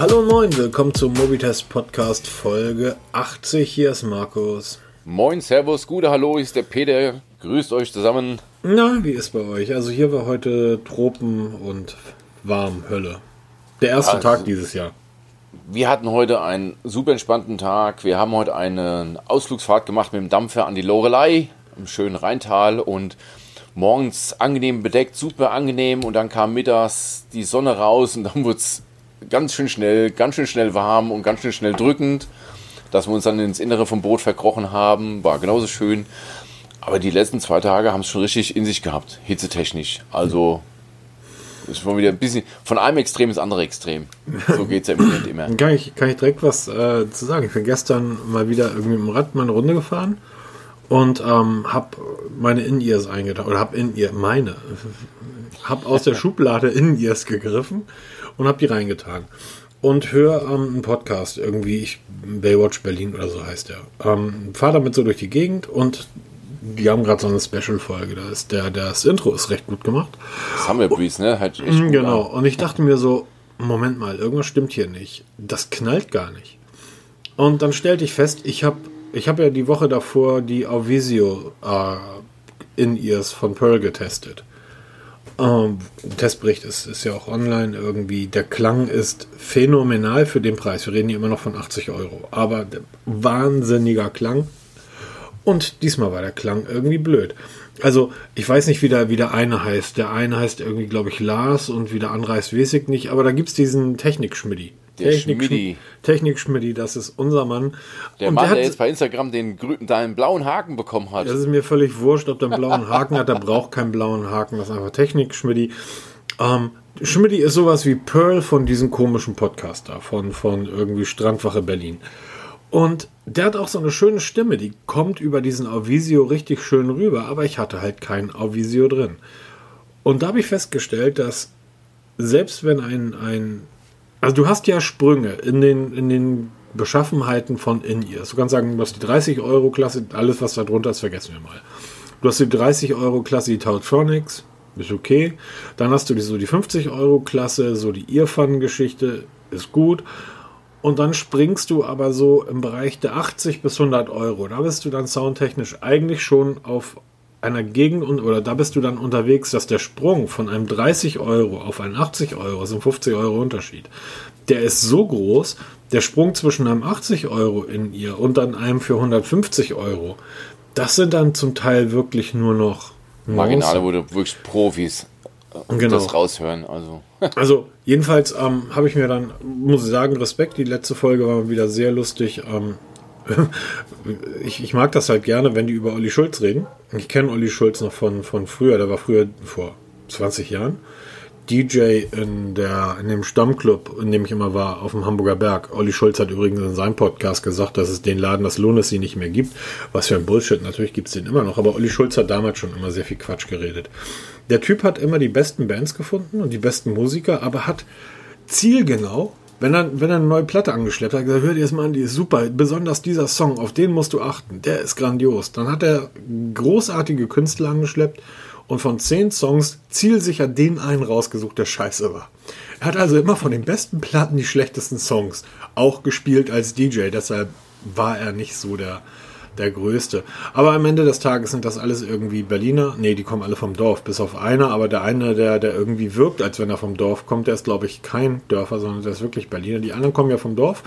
Hallo und moin, willkommen zum Mobitest Podcast Folge 80. Hier ist Markus. Moin, Servus, gute Hallo, hier ist der Peter. Grüßt euch zusammen. Na, wie ist bei euch? Also hier war heute Tropen und warm, Hölle. Der erste Also- Tag dieses Jahr. Wir hatten heute einen super entspannten Tag. Wir haben heute eine Ausflugsfahrt gemacht mit dem Dampfer an die Lorelei im schönen Rheintal und morgens angenehm bedeckt, super angenehm und dann kam mittags die Sonne raus und dann wurde es ganz schön schnell, ganz schön schnell warm und ganz schön schnell drückend, dass wir uns dann ins Innere vom Boot verkrochen haben, war genauso schön. Aber die letzten zwei Tage haben es schon richtig in sich gehabt, hitzetechnisch. Also ist schon wieder ein bisschen von einem Extrem ins andere Extrem. So geht es ja im Moment immer. Kann ich, kann ich direkt was äh, zu sagen. Ich bin gestern mal wieder irgendwie mit dem Rad meine Runde gefahren und ähm, habe meine In-Ears eingetan. Oder habe In-Ear, meine. Habe aus der Schublade In-Ears gegriffen und habe die reingetan. Und höre ähm, einen Podcast, irgendwie, ich, Baywatch Berlin oder so heißt der. Ähm, Fahre damit so durch die Gegend und die haben gerade so eine Special-Folge. Da ist der, das Intro ist recht gut gemacht. Summer Breeze, ne? Halt echt gut Genau. an. Und ich dachte mir so, Moment mal, irgendwas stimmt hier nicht. Das knallt gar nicht. Und dann stellte ich fest, ich habe ich hab ja die Woche davor die Auvisio äh, In-Ears von Pearl getestet. Ähm, Testbericht ist, ist ja auch online irgendwie. Der Klang ist phänomenal für den Preis. Wir reden hier immer noch von 80 Euro. Aber wahnsinniger Klang. Und diesmal war der Klang irgendwie blöd. Also, ich weiß nicht, wie der, wie der eine heißt. Der eine heißt irgendwie, glaube ich, Lars und wie der andere heißt, weiß ich nicht. Aber da gibt es diesen Technik-Schmidti. Der Technik- Schmidti. Technik-Schmidti, das ist unser Mann. Der Und Mann, der, hat- jetzt bei Instagram den, deinen blauen Haken bekommen hat. das ist mir völlig wurscht, ob der einen blauen Haken hat. Der braucht keinen blauen Haken. Das ist einfach Technik, Schmidti. Ähm, Schmidti ist sowas wie Pearl von diesem komischen Podcast da, von, von irgendwie Strandwache Berlin. Und der hat auch so eine schöne Stimme, die kommt über diesen Auvisio richtig schön rüber, aber ich hatte halt kein Auvisio drin. Und da habe ich festgestellt, dass selbst wenn ein, ein also du hast ja Sprünge in den, in den Beschaffenheiten von In-Ears. Du kannst sagen, du hast die 30 Euro Klasse, alles was da drunter ist, vergessen wir mal. Du hast die 30 Euro Klasse, die Tautronics, ist okay. Dann hast du die, so die 50 Euro Klasse, so die Earphone-Geschichte, ist gut. Und dann springst du aber so im Bereich der 80 bis 100 Euro. Da bist du dann soundtechnisch eigentlich schon auf einer Gegend und, oder da bist du dann unterwegs, dass der Sprung von einem 30 Euro auf einen 80 Euro, ist ein 50 Euro Unterschied, der ist so groß, der Sprung zwischen einem 80 Euro in ihr und dann einem für 150 Euro, das sind dann zum Teil wirklich nur noch Marginale, wo du wirklich Profis äh, Genau. das raushören. Also. Also, jedenfalls ähm, habe ich mir dann, muss ich sagen, Respekt. Die letzte Folge war wieder sehr lustig. Ähm, ich, ich mag das halt gerne, wenn die über Olli Schulz reden. Ich kenne Olli Schulz noch von, von früher. Der war früher vor 20 Jahren DJ in, der, in dem Stammclub, in dem ich immer war, auf dem Hamburger Berg. Olli Schulz hat übrigens in seinem Podcast gesagt, dass es den Laden, das Lohn es sie nicht mehr gibt. Was für ein Bullshit. Natürlich gibt es den immer noch. Aber Olli Schulz hat damals schon immer sehr viel Quatsch geredet. Der Typ hat immer die besten Bands gefunden und die besten Musiker, aber hat zielgenau, wenn er, wenn er eine neue Platte angeschleppt hat, gesagt, hör dir das mal an, die ist super, besonders dieser Song, auf den musst du achten, der ist grandios. Dann hat er großartige Künstler angeschleppt und von zehn Songs zielsicher den einen rausgesucht, der scheiße war. Er hat also immer von den besten Platten die schlechtesten Songs auch gespielt als DJ, deshalb war er nicht so der, der Größte. Aber am Ende des Tages sind das alles irgendwie Berliner. Nee, die kommen alle vom Dorf, bis auf einer. Aber der eine, der, der irgendwie wirkt, als wenn er vom Dorf kommt, der ist, glaube ich, kein Dörfer, sondern der ist wirklich Berliner. Die anderen kommen ja vom Dorf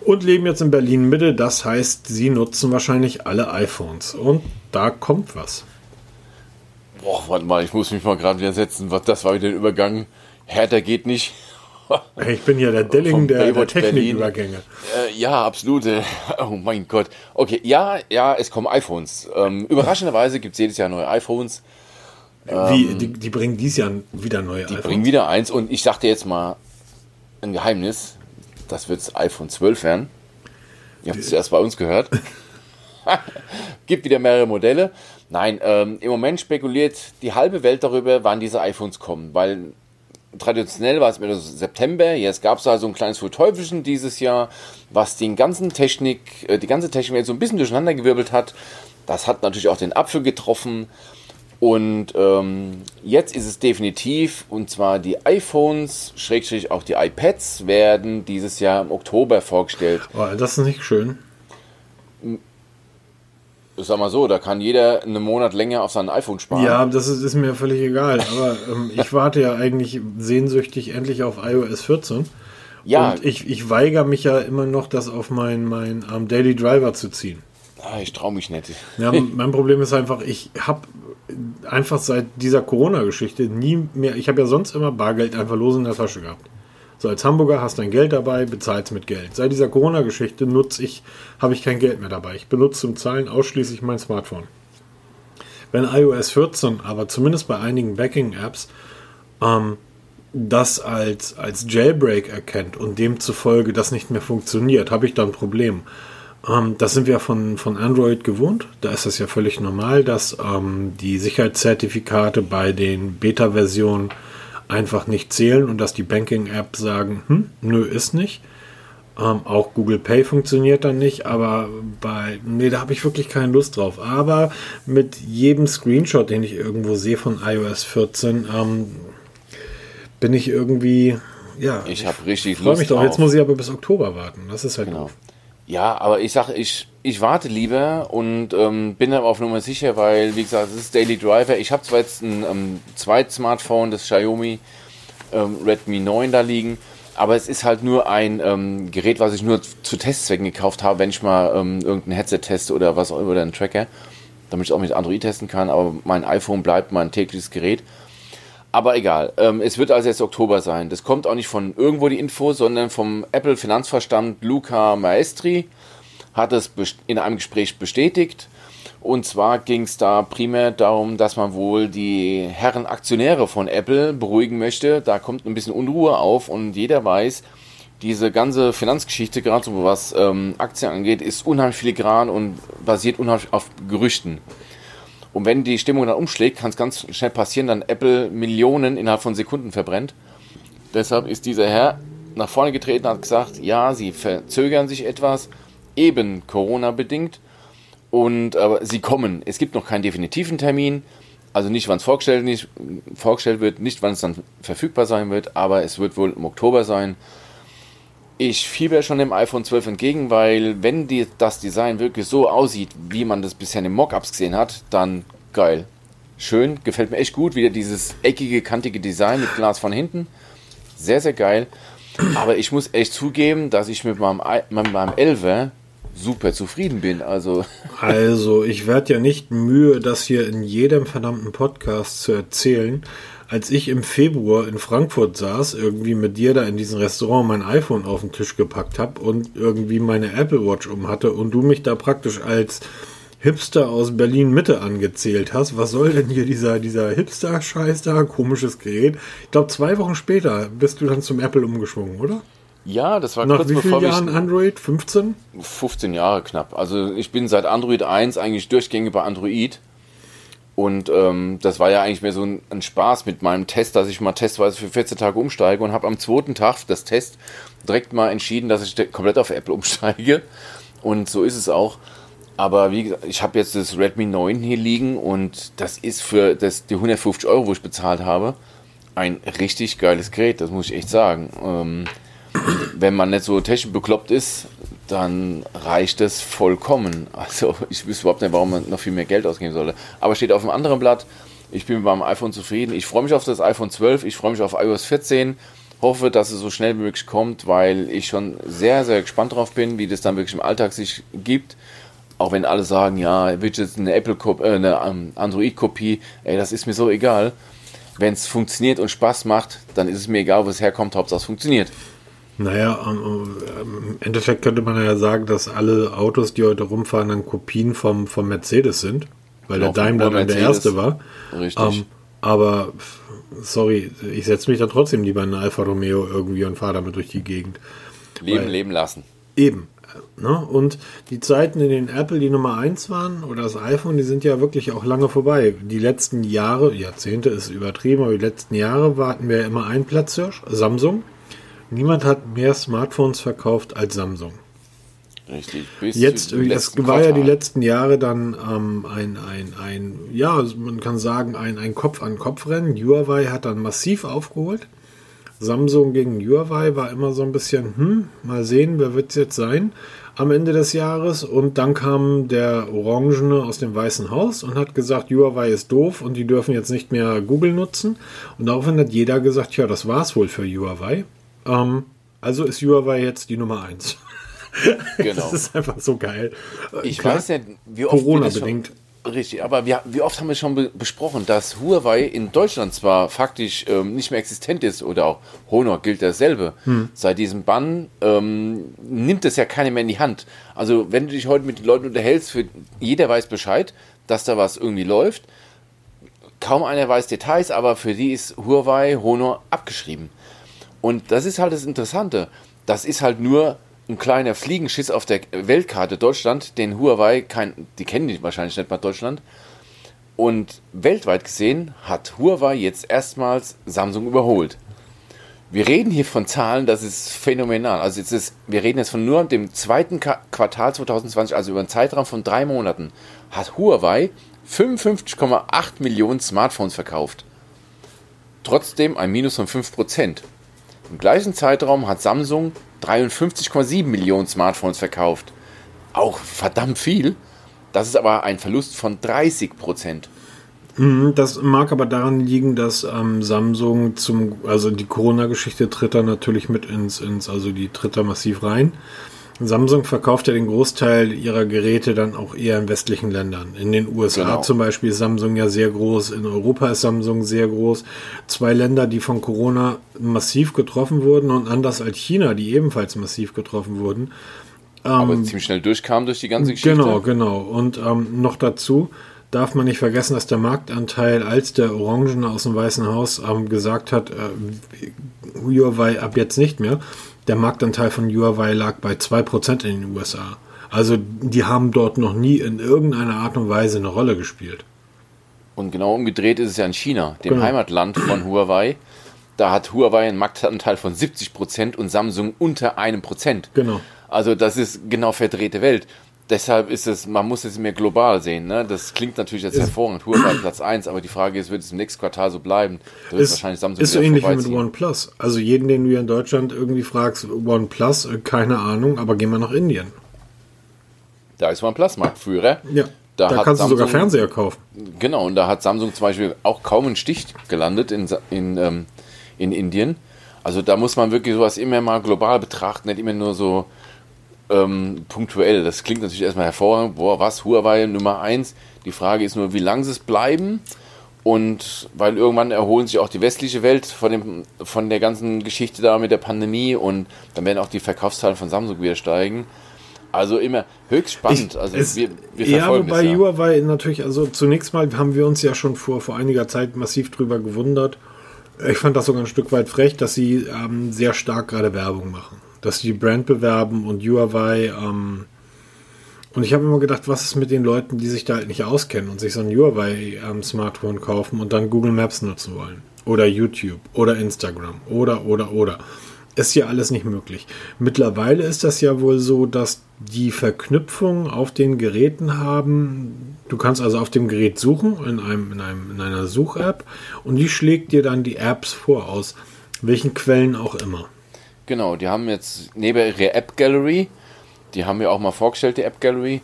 und leben jetzt in Berlin Mitte. Das heißt, sie nutzen wahrscheinlich alle iPhones. Und da kommt was. Boah, warte mal, ich muss mich mal gerade wieder setzen. Was, das war wieder ein Übergang. Härter geht nicht. Ich bin ja der Delling Vom der, der. Technikübergänge. Äh, ja, absolut. äh, Oh mein Gott. Okay, ja, ja, es kommen iPhones. Ähm, überraschenderweise gibt es jedes Jahr neue iPhones. Wie, die, die bringen dies Jahr wieder neue Ähm, Die iPhones. bringen wieder eins und ich sagte jetzt mal ein Geheimnis. Das wird das iPhone 12 werden. Ihr habt es erst bei uns gehört. Gibt wieder mehrere Modelle. Nein, ähm, im Moment spekuliert die halbe Welt darüber, wann diese iPhones kommen, weil traditionell war es immer so September. Jetzt gab es da so ein kleines Verteufelchen dieses Jahr, was den ganzen Technik, äh, die ganze Technik jetzt so ein bisschen durcheinander gewirbelt hat. Das hat natürlich auch den Apfel getroffen. Und ähm, jetzt ist es definitiv, und zwar die iPhones, Schrägstrich auch die iPads, werden dieses Jahr im Oktober vorgestellt. Oh, das ist nicht schön. Ich sag mal so, da kann jeder einen Monat länger auf sein iPhone sparen. Ja, das ist, ist mir völlig egal. Aber ähm, ich warte ja eigentlich sehnsüchtig endlich auf iOS 14. Ja. Und ich, ich weigere mich ja immer noch, das auf meinen mein, ähm, Daily Driver zu ziehen. Ah, ich traue mich nicht. Ja, mein Problem ist einfach, ich habe einfach seit dieser Corona-Geschichte nie mehr, ich habe ja sonst immer Bargeld einfach los in der Tasche gehabt. So als Hamburger hast dein Geld dabei, bezahlst mit Geld. Seit dieser Corona-Geschichte nutze ich, habe ich kein Geld mehr dabei. Ich benutze zum Zahlen ausschließlich mein Smartphone. Wenn iOS 14 aber zumindest bei einigen Backing-Apps ähm, das als, als Jailbreak erkennt und demzufolge das nicht mehr funktioniert, habe ich da ein Problem. Ähm, das sind wir von, von Android gewohnt. Da ist es ja völlig normal, dass ähm, die Sicherheitszertifikate bei den Beta-Versionen einfach nicht zählen und dass die Banking-Apps sagen, hm, nö, ist nicht. Ähm, auch Google Pay funktioniert dann nicht, aber bei, nee, da habe ich wirklich keine Lust drauf. Aber mit jedem Screenshot, den ich irgendwo sehe von iOS 14, ähm, bin ich irgendwie, ja. Ich habe richtig Freue mich doch. Jetzt muss ich aber bis Oktober warten. Das ist halt Genau. doof. Ja, aber ich sage, ich, ich warte lieber und ähm, bin aber auf Nummer sicher, weil, wie gesagt, es ist Daily Driver. Ich habe zwar jetzt ein ähm, zweites Smartphone, das Xiaomi ähm, Redmi 9 da liegen, aber es ist halt nur ein ähm, Gerät, was ich nur zu Testzwecken gekauft habe, wenn ich mal ähm, irgendein Headset teste oder was auch immer, oder einen Tracker, damit ich auch mit Android testen kann. Aber mein iPhone bleibt mein tägliches Gerät. Aber egal, ähm, es wird also jetzt Oktober sein. Das kommt auch nicht von irgendwo die Info, sondern vom Apple Finanzverstand Luca Maestri hat es in einem Gespräch bestätigt. Und zwar ging es da primär darum, dass man wohl die Herren Aktionäre von Apple beruhigen möchte. Da kommt ein bisschen Unruhe auf und jeder weiß, diese ganze Finanzgeschichte, gerade so was ähm, Aktien angeht, ist unheimlich filigran und basiert unheimlich auf Gerüchten. Und wenn die Stimmung dann umschlägt, kann es ganz schnell passieren, dann Apple Millionen innerhalb von Sekunden verbrennt. Deshalb ist dieser Herr nach vorne getreten und hat gesagt, ja, sie verzögern sich etwas, eben Corona bedingt. Und aber sie kommen. Es gibt noch keinen definitiven Termin. Also nicht, wann es vorgestellt, vorgestellt wird, nicht, wann es dann verfügbar sein wird, aber es wird wohl im Oktober sein. Ich fieber schon dem iPhone 12 entgegen, weil wenn die, das Design wirklich so aussieht, wie man das bisher in den Mockups gesehen hat, dann geil. Schön, gefällt mir echt gut. Wieder dieses eckige, kantige Design mit Glas von hinten. Sehr, sehr geil. Aber ich muss echt zugeben, dass ich mit meinem, mit meinem 11er super zufrieden bin. Also, Also, ich werde ja nicht Mühe, das hier in jedem verdammten Podcast zu erzählen. Als ich im Februar in Frankfurt saß, irgendwie mit dir da in diesem Restaurant mein iPhone auf den Tisch gepackt habe und irgendwie meine Apple Watch um hatte und du mich da praktisch als Hipster aus Berlin Mitte angezählt hast. Was soll denn hier dieser, dieser Hipster-Scheiß da? Komisches Gerät. Ich glaube, zwei Wochen später bist du dann zum Apple umgeschwungen, oder? ja, das war Nach kurz wie bevor vielen Jahren ich. Android? 15? 15 Jahre knapp. Also ich bin seit Android 1 eigentlich durchgängig bei Android. Und ähm, das war ja eigentlich mehr so ein, ein Spaß mit meinem Test, dass ich mal testweise für 14 Tage umsteige und habe am zweiten Tag des Test direkt mal entschieden, dass ich komplett auf Apple umsteige. Und so ist es auch. Aber wie gesagt, ich habe jetzt das Redmi 9 hier liegen und das ist für das, die 150 Euro, wo ich bezahlt habe, ein richtig geiles Gerät, das muss ich echt sagen. Ähm, wenn man nicht so technisch bekloppt ist, dann reicht es vollkommen. Also ich wüsste überhaupt nicht, warum man noch viel mehr Geld ausgeben sollte. Aber steht auf einem anderen Blatt. Ich bin mit meinem iPhone zufrieden. Ich freue mich auf das iPhone 12. Ich freue mich auf iOS 14. Hoffe, dass es so schnell wie möglich kommt, weil ich schon sehr, sehr gespannt drauf bin, wie das dann wirklich im Alltag sich gibt. Auch wenn alle sagen, ja, Widgets, eine Apple, äh, eine ähm, Android-Kopie, ey, das ist mir so egal. Wenn es funktioniert und Spaß macht, dann ist es mir egal, wo es herkommt, Hauptsache es funktioniert. Naja, im Endeffekt könnte man ja sagen, dass alle Autos, die heute rumfahren, dann Kopien vom, vom Mercedes sind, weil Genau, der Daimler dann der erste war. Richtig. Ähm, aber sorry, ich setze mich dann trotzdem lieber in einen Alfa Romeo irgendwie und fahre damit durch die Gegend. Leben, weil- leben lassen. Eben. Ne? Und die Zeiten, in denen Apple die Nummer 1 waren oder das iPhone, die sind ja wirklich auch lange vorbei. Die letzten Jahre, Jahrzehnte ist übertrieben, aber die letzten Jahre hatten wir immer einen Platzhirsch, Samsung. Niemand hat mehr Smartphones verkauft als Samsung. Richtig. Bis Jetzt, das war ja die letzten Jahre dann ähm, ein, ein, ein, ja, man kann sagen, ein, ein Kopf-an-Kopf-Rennen. Huawei hat dann massiv aufgeholt. Samsung gegen Huawei war immer so ein bisschen, hm, mal sehen, wer wird es jetzt sein am Ende des Jahres. Und dann kam der Orangene aus dem Weißen Haus und hat gesagt, Huawei ist doof und die dürfen jetzt nicht mehr Google nutzen. Und daraufhin hat jeder gesagt, ja, das war es wohl für Huawei. Ähm, also ist Huawei jetzt die Nummer 1. Genau. das ist einfach so geil. Ich Klar, weiß nicht, wie oft Corona bedingt. Richtig, aber wir, wie oft haben wir schon be besprochen, dass Huawei in Deutschland zwar faktisch ähm, nicht mehr existent ist oder auch Honor gilt dasselbe. Hm. Seit diesem Bann ähm, nimmt es ja keiner mehr in die Hand. Also wenn du dich heute mit den Leuten unterhältst, für, jeder weiß Bescheid, dass da was irgendwie läuft. Kaum einer weiß Details, aber für die ist Huawei Honor abgeschrieben. Und das ist halt das Interessante. Das ist halt nur ein kleiner Fliegenschiss auf der Weltkarte Deutschland, den Huawei kein, die kennen die wahrscheinlich nicht mal Deutschland. Und weltweit gesehen hat Huawei jetzt erstmals Samsung überholt. Wir reden hier von Zahlen, das ist phänomenal. Also jetzt ist, wir reden jetzt von nur dem zweiten Quartal 2020, also über einen Zeitraum von drei Monaten, hat Huawei 55,8 Millionen Smartphones verkauft. Trotzdem ein Minus von 5%. Im gleichen Zeitraum hat Samsung 53,7 Millionen Smartphones verkauft. Auch verdammt viel. Das ist aber ein Verlust von 30 Prozent. Mhm, das mag aber daran liegen, dass ähm, Samsung zum, also die Corona-Geschichte tritt da natürlich mit ins, ins, also die tritt da massiv rein. Samsung verkauft ja den Großteil ihrer Geräte dann auch eher in westlichen Ländern. In den USA genau. zum Beispiel ist Samsung ja sehr groß, in Europa ist Samsung sehr groß. Zwei Länder, die von Corona massiv getroffen wurden und anders als China, die ebenfalls massiv getroffen wurden. Aber ähm, ziemlich schnell durchkam durch die ganze Geschichte. Genau, genau. Und ähm, noch dazu darf man nicht vergessen, dass der Marktanteil, als der Orangene aus dem Weißen Haus ähm, gesagt hat, äh, Huawei ab jetzt nicht mehr, der Marktanteil von Huawei lag bei 2% in den USA. Also die haben dort noch nie in irgendeiner Art und Weise eine Rolle gespielt. Und genau umgedreht ist es ja in China, dem genau. Heimatland von Huawei. Da hat Huawei einen Marktanteil von 70% und Samsung unter einem Prozent. Genau. Also das ist genau verdrehte Welt deshalb ist es, man muss es mehr global sehen. Ne? Das klingt natürlich jetzt ist, hervorragend. Huawei Platz 1, aber die Frage ist, wird es im nächsten Quartal so bleiben? Da ist, wahrscheinlich Samsung ist so ähnlich wie mit OnePlus. Also jeden, den du hier in Deutschland irgendwie fragst, OnePlus, äh, keine Ahnung, aber gehen wir nach Indien. Da ist OnePlus Marktführer. Ja. Da, da kannst Samsung, du sogar Fernseher kaufen. Genau, und da hat Samsung zum Beispiel auch kaum einen Stich gelandet in, in, ähm, in Indien. Also da muss man wirklich sowas immer mal global betrachten, nicht immer nur so ähm, punktuell. Das klingt natürlich erstmal hervorragend. Boah, was? Huawei Nummer 1. Die Frage ist nur, wie lange sie es bleiben. Und weil irgendwann erholen sich auch die westliche Welt von, dem, von der ganzen Geschichte da mit der Pandemie und dann werden auch die Verkaufszahlen von Samsung wieder steigen. Also immer höchst spannend. Ich, also wir, wir ja, wobei ja. Huawei natürlich, also zunächst mal haben wir uns ja schon vor, vor einiger Zeit massiv drüber gewundert. Ich fand das sogar ein Stück weit frech, dass sie ähm, sehr stark gerade Werbung machen dass sie die Brand bewerben und Huawei. Ähm, und ich habe immer gedacht, was ist mit den Leuten, die sich da halt nicht auskennen und sich so ein Huawei-Smartphone ähm, kaufen und dann Google Maps nutzen wollen? Oder YouTube oder Instagram oder, oder, oder. Ist ja alles nicht möglich. Mittlerweile ist das ja wohl so, dass die Verknüpfung auf den Geräten haben. Du kannst also auf dem Gerät suchen, in, einem, in, einem, in einer Such-App, und die schlägt dir dann die Apps vor, aus welchen Quellen auch immer. Genau, die haben jetzt neben ihrer App Gallery, die haben wir auch mal vorgestellt, die App Gallery.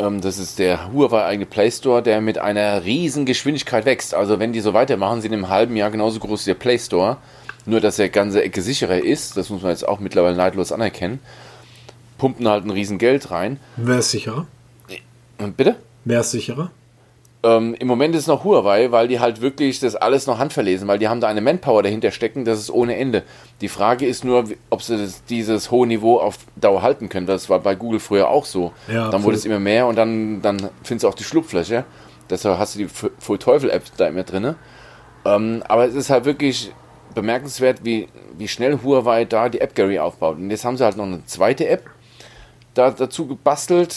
Ähm, das ist der Huawei eigene Play Store, der mit einer riesen Geschwindigkeit wächst. Also wenn die so weitermachen, sind im halben Jahr genauso groß wie der Play Store. Nur, dass der ganze Ecke sicherer ist, das muss man jetzt auch mittlerweile neidlos anerkennen. Pumpen halt ein riesen Geld rein. Wer ist sicherer? Bitte? Wer ist sicherer? Ähm, Im Moment ist es noch Huawei, weil die halt wirklich das alles noch handverlesen, weil die haben da eine Manpower dahinter stecken, das ist ohne Ende. Die Frage ist nur, ob sie das, dieses hohe Niveau auf Dauer halten können. Das war bei Google früher auch so. Ja, dann wurde es immer mehr und dann, dann findest du auch die Schlupfläche. Deshalb hast du die Full Teufel App da immer drin. Ähm, aber es ist halt wirklich bemerkenswert, wie, wie schnell Huawei da die App Gallery aufbaut. Und jetzt haben sie halt noch eine zweite App da, dazu gebastelt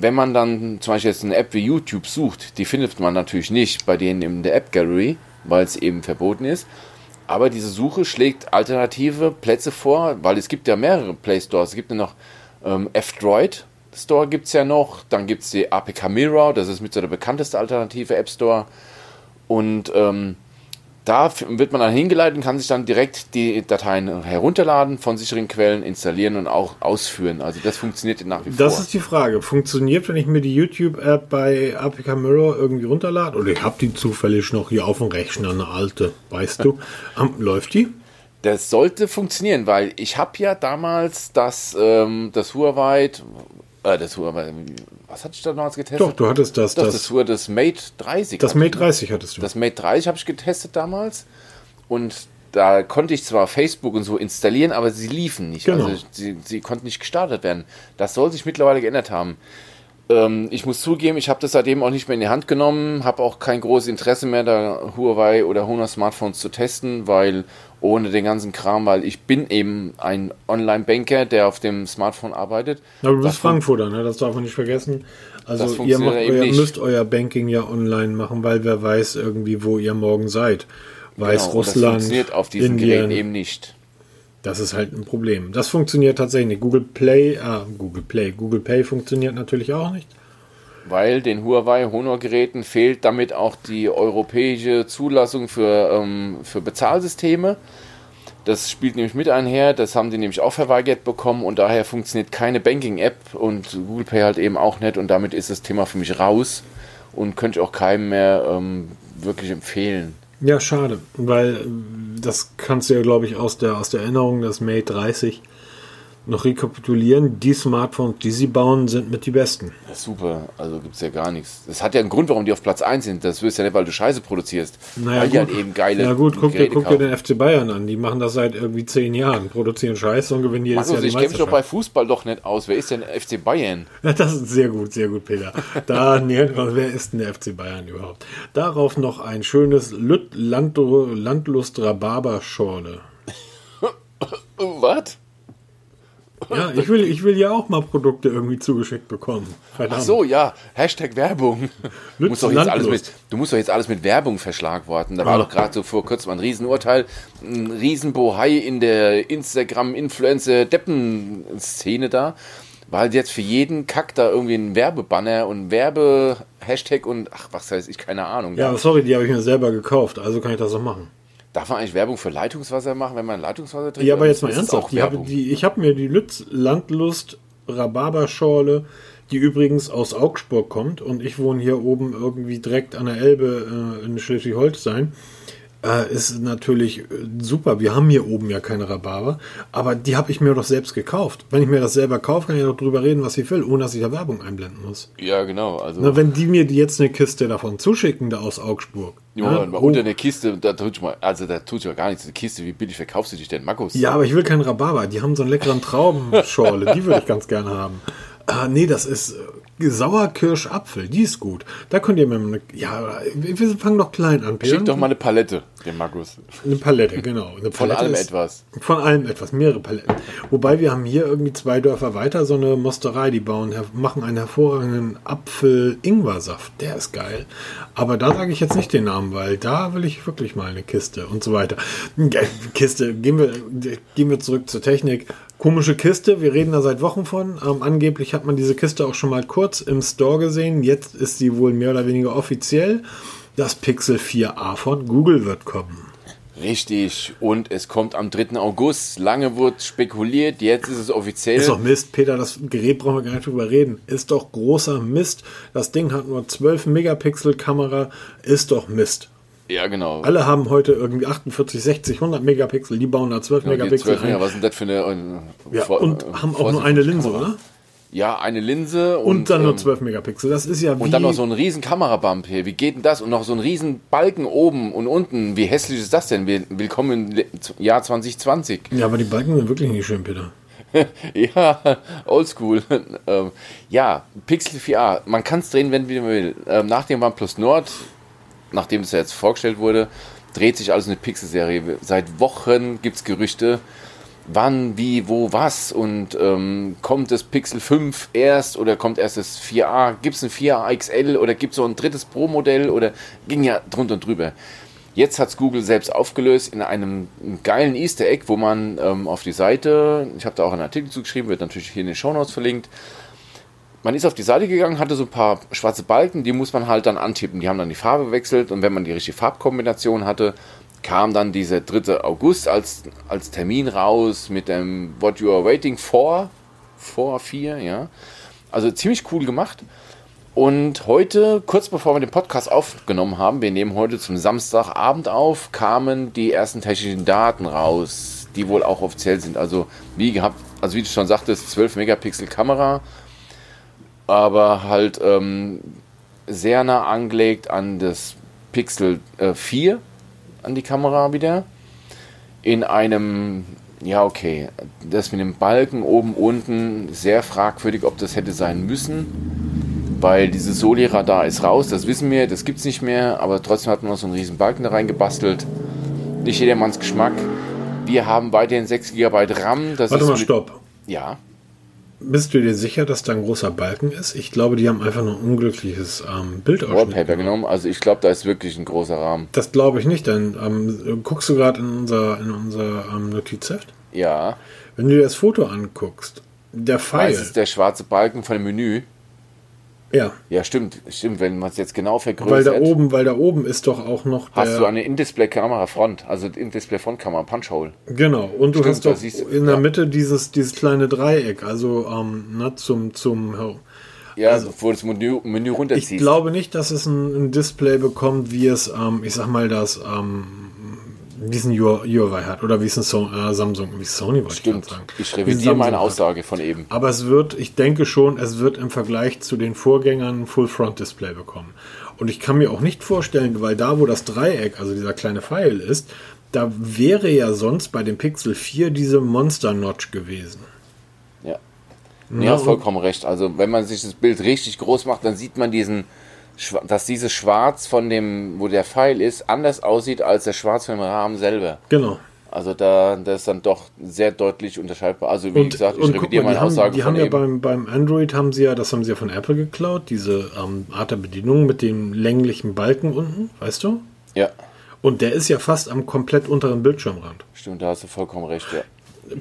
wenn man dann zum Beispiel jetzt eine App wie YouTube sucht, die findet man natürlich nicht bei denen in der App Gallery, weil es eben verboten ist. Aber diese Suche schlägt alternative Plätze vor, weil es gibt ja mehrere Play Stores. Es gibt ja noch Ähm, F-Droid Store gibt es ja noch. Dann gibt es die APK Mirror, das ist mit so der bekannteste alternative App Store. Und ähm, da wird man dann hingeleitet und kann sich dann direkt die Dateien herunterladen, von sicheren Quellen installieren und auch ausführen. Also das funktioniert nach wie Das vor. ist die Frage. Funktioniert, wenn ich mir die YouTube-App bei APK Mirror irgendwie runterlade? Oder ich habe die zufällig noch hier auf dem Rechner, eine alte, weißt du? Läuft die? Das sollte funktionieren, weil ich habe ja damals das, ähm, das Huawei, äh, das Huawei, was hatte ich da damals getestet? Doch, du hattest das. Doch, Das, das, war das Mate 30. das Mate ne? 30 hattest du. Das Mate 30 habe ich getestet damals und da konnte ich zwar Facebook und so installieren, aber sie liefen nicht. Genau. Also sie, sie konnten nicht gestartet werden. Das soll sich mittlerweile geändert haben. Ähm, ich muss zugeben, ich habe das seitdem auch nicht mehr in die Hand genommen, habe auch kein großes Interesse mehr, da Huawei oder Honor Smartphones zu testen, weil ohne den ganzen Kram, weil ich bin eben ein Online-Banker, der auf dem Smartphone arbeitet. Aber du bist Das Frankfurter, ne? das darf man nicht vergessen. Also ihr, macht euer, müsst euer Banking ja online machen, weil wer weiß irgendwie, wo ihr morgen seid. Weiß Genau, und Das Russland, funktioniert auf diesen Indien. Geräten eben nicht. Das ist halt ein Problem. Das funktioniert tatsächlich nicht. Google Play, ah, Google Play, Google Pay funktioniert natürlich auch nicht. Weil den Huawei Honor-Geräten fehlt damit auch die europäische Zulassung für, ähm, für Bezahlsysteme. Das spielt nämlich mit einher, das haben die nämlich auch verweigert bekommen und daher funktioniert keine Banking-App und Google Pay halt eben auch nicht und damit ist das Thema für mich raus und könnte ich auch keinem mehr ähm, wirklich empfehlen. Ja, schade, weil das kannst du ja, glaube ich, aus der, aus der Erinnerung des Mate 30 noch rekapitulieren. Die Smartphones, die sie bauen, sind mit die besten. Super, also gibt es ja gar nichts. Das hat ja einen Grund, warum die auf Platz 1 sind. Das wirst ja nicht, weil du Scheiße produzierst. Naja, weil die gut. halt eben geile Ja gut, guck dir, guck dir den FC Bayern an. Die machen das seit irgendwie zehn Jahren, produzieren Scheiße und gewinnen jedes Markus, Jahr die ich kenne mich doch bei. Fußball doch nicht aus. Wer ist denn FC Bayern? Das ist sehr gut, sehr gut, Peter. Da wer ist denn der FC Bayern überhaupt? Darauf noch ein schönes Lüt Landlust Rhabarberschorle. Was? Ja, ich will, ich will ja auch mal Produkte irgendwie zugeschickt bekommen. Verdammt. Ach so, ja. Hashtag Werbung. Du musst, doch jetzt alles mit, du musst doch jetzt alles mit Werbung verschlagworten. Da war Ah. doch gerade so vor kurzem ein Riesenurteil, ein Riesenbohai in der Instagram-Influencer-Deppen-Szene da, weil jetzt für jeden Kack da irgendwie ein Werbebanner und Werbe-Hashtag und ach, was weiß ich, keine Ahnung. Ja, sorry, die habe ich mir selber gekauft, also kann ich das so machen. Darf man eigentlich Werbung für Leitungswasser machen, wenn man Leitungswasser trinkt? Ja, aber jetzt mal ernsthaft. Die die, ich habe mir die Lütz Landlust Rhabarberschorle, die übrigens aus Augsburg kommt und ich wohne hier oben irgendwie direkt an der Elbe äh, in Schleswig-Holstein. Äh, ist natürlich äh, super. Wir haben hier oben ja keine Rhabarber, aber die habe ich mir doch selbst gekauft. Wenn ich mir das selber kaufe, kann ich doch drüber reden, was ich will, ohne dass ich da Werbung einblenden muss. Ja, genau. Also, Na, wenn die mir jetzt eine Kiste davon zuschicken, da aus Augsburg. ja, ja, oh, unter der Kiste, da tut mal, also da tut ja gar nichts. Eine Kiste, wie billig verkaufst du dich denn, Markus? Ja, aber ich will keinen Rhabarber. Die haben so einen leckeren Traubenschorle. die würde ich ganz gerne haben. Ah, nee, das ist äh, Sauerkirschapfel. Die ist gut. Da könnt ihr mir mal eine, ja, wir fangen doch klein an. Peter. Schick doch mal eine Palette, dem Markus. eine Palette, genau. Eine Von Palette allem ist- etwas. Von allem etwas, mehrere Paletten. Wobei wir haben hier irgendwie zwei Dörfer weiter so eine Mosterei, die bauen, machen einen hervorragenden Apfel-Ingwer-Saft. Der ist geil. Aber da sage ich jetzt nicht den Namen, weil da will ich wirklich mal eine Kiste und so weiter. Kiste, gehen wir, gehen wir zurück zur Technik. Komische Kiste, wir reden da seit Wochen von. Ähm, angeblich hat man diese Kiste auch schon mal kurz im Store gesehen. Jetzt ist sie wohl mehr oder weniger offiziell. Das Pixel 4a von Google wird kommen. Richtig. Und es kommt am 3. August. Lange wurde spekuliert, jetzt ist es offiziell. Ist doch Mist, Peter, das Gerät brauchen wir gar nicht drüber reden. Ist doch großer Mist. Das Ding hat nur 12 Megapixel Kamera. Ist doch Mist. ja, genau. Alle haben heute irgendwie 48, 60, 100 Megapixel. Die bauen da 12 Ja, Megapixel 12 Meter, ein. was ist denn das für eine. äh, Ja, vor- und äh, haben auch nur eine Linse, Kamera? oder? Ja, eine Linse Und, und, dann nur ähm, 12 Megapixel. Das ist ja wie... Und dann noch so ein riesen Kamerabump hier. Wie geht denn das? Und noch so ein riesen Balken oben und unten. Wie hässlich ist das denn? Willkommen im Jahr 2020. ja, aber die Balken sind wirklich nicht schön, Peter. ja, oldschool. ähm, ja, Pixel 4a. Man kann es drehen, wenn wie man will. Ähm, nach dem OnePlus Nord, nachdem es ja jetzt vorgestellt wurde, dreht sich alles eine Pixel-Serie. Seit Wochen gibt es Gerüchte, wann, wie, wo, was. Und ähm, kommt das Pixel 5 erst oder kommt erst das 4a? Gibt es ein 4a XL oder gibt es so ein drittes Pro-Modell oder ging ja drunter und drüber. Jetzt hat es Google selbst aufgelöst in einem geilen Easter Egg, wo man ähm, auf die Seite, ich habe da auch einen Artikel zugeschrieben, wird natürlich hier in den Show Notes verlinkt. Man ist auf die Seite gegangen, hatte so ein paar schwarze Balken, die muss man halt dann antippen. Die haben dann die Farbe gewechselt und wenn man die richtige Farbkombination hatte, kam dann dieser 3. August als, als Termin raus mit dem What You Are Waiting For, For 4, ja. Also ziemlich cool gemacht. Und heute, kurz bevor wir den Podcast aufgenommen haben, wir nehmen heute zum Samstagabend auf, kamen die ersten technischen Daten raus, die wohl auch offiziell sind. Also wie gehabt, also wie du schon sagtest, 12 Megapixel Kamera, aber halt ähm, sehr nah angelegt an das Pixel äh, 4, an die Kamera wieder. In einem, ja okay, das mit dem Balken oben, unten, sehr fragwürdig, ob das hätte sein müssen weil dieses Soli-Radar ist raus, das wissen wir, das gibt es nicht mehr, aber trotzdem hat man noch so einen riesen Balken da reingebastelt. Nicht jedermanns Geschmack. Wir haben weiterhin 6 GB RAM. Das Warte mal, stopp. Ja. Bist du dir sicher, dass da ein großer Balken ist? Ich glaube, die haben einfach nur ein unglückliches ähm, Bild Wallpaper genommen. Also ich glaube, da ist wirklich ein großer Rahmen. Das glaube ich nicht, denn ähm, guckst du gerade in unser, in unser ähm, Notizheft? Ja. Wenn du dir das Foto anguckst, der Pfeil. Das ist der schwarze Balken von dem Menü. Ja. Ja, stimmt, stimmt, wenn man es jetzt genau vergrößert. Weil da oben, weil da oben ist doch auch noch Hast du eine In-Display-Kamera Front, also In-Display-Front-Kamera, Punch-Hole. Genau, und du stimmt, hast doch siehst, in der ja. Mitte dieses, dieses kleine Dreieck, also ähm, na, zum, zum ja, also, wo das Menü, Menü runterziehst. Ich glaube nicht, dass es ein, ein Display bekommt, wie es, ähm, ich sag mal, das ähm, wie es ein Huawei hat oder wie es ein so äh, Samsung, wie Sony wollte Stimmt. ich sagen. Ich revidiere meine Aussage von eben. Aber es wird, ich denke schon, es wird im Vergleich zu den Vorgängern ein Full-Front-Display bekommen. Und ich kann mir auch nicht vorstellen, weil da, wo das Dreieck, also dieser kleine Pfeil ist, da wäre ja sonst bei dem Pixel 4 diese Monster-Notch gewesen. Ja. Ja, ja vollkommen recht. Also wenn man sich das Bild richtig groß macht, dann sieht man diesen, dass dieses Schwarz von dem, wo der Pfeil ist, anders aussieht als der Schwarz von dem Rahmen selber. Genau. Also da das ist dann doch sehr deutlich unterscheidbar. Also wie und, gesagt, ich revidiere meine Aussage Die haben ja beim, beim Android haben sie ja, das haben sie ja von Apple geklaut, diese ähm, Art der Bedienung mit dem länglichen Balken unten, weißt du? Ja. Und der ist ja fast am komplett unteren Bildschirmrand. Stimmt, da hast du vollkommen recht, ja.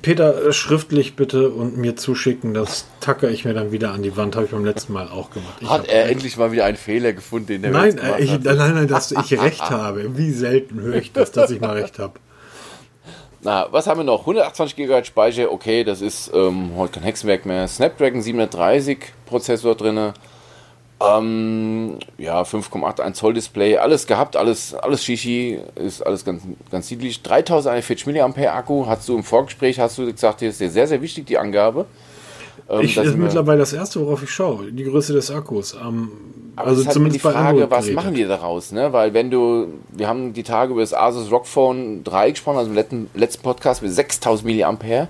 Peter, äh, schriftlich bitte und mir zuschicken, das tacke ich mir dann wieder an die Wand, habe ich beim letzten Mal auch gemacht. Ich hat er endlich mal wieder einen Fehler gefunden, den er Nein, äh, ich, nein, nein, dass ich recht habe. Wie selten höre ich das, dass ich mal recht habe. Na, was haben wir noch? 128 GB Speicher, okay, das ist ähm, heute kein Hexenwerk mehr. Snapdragon 730 Prozessor drin. Ähm, ja, 5,81 Zoll Display, alles gehabt, alles, alles Shishi, ist alles ganz, ganz niedlich. 3041 mAh Akku, hast du im Vorgespräch, hast du gesagt, das ist dir sehr, sehr wichtig, die Angabe. Ähm, ich, ist mittlerweile das erste, worauf ich schaue, die Größe des Akkus. Ähm, aber also zumindest halt die Frage, was machen die daraus? Ne? Weil wenn du, wir haben die Tage über das Asus ROG Phone 3 gesprochen, also im letzten, letzten Podcast mit 6000 mAh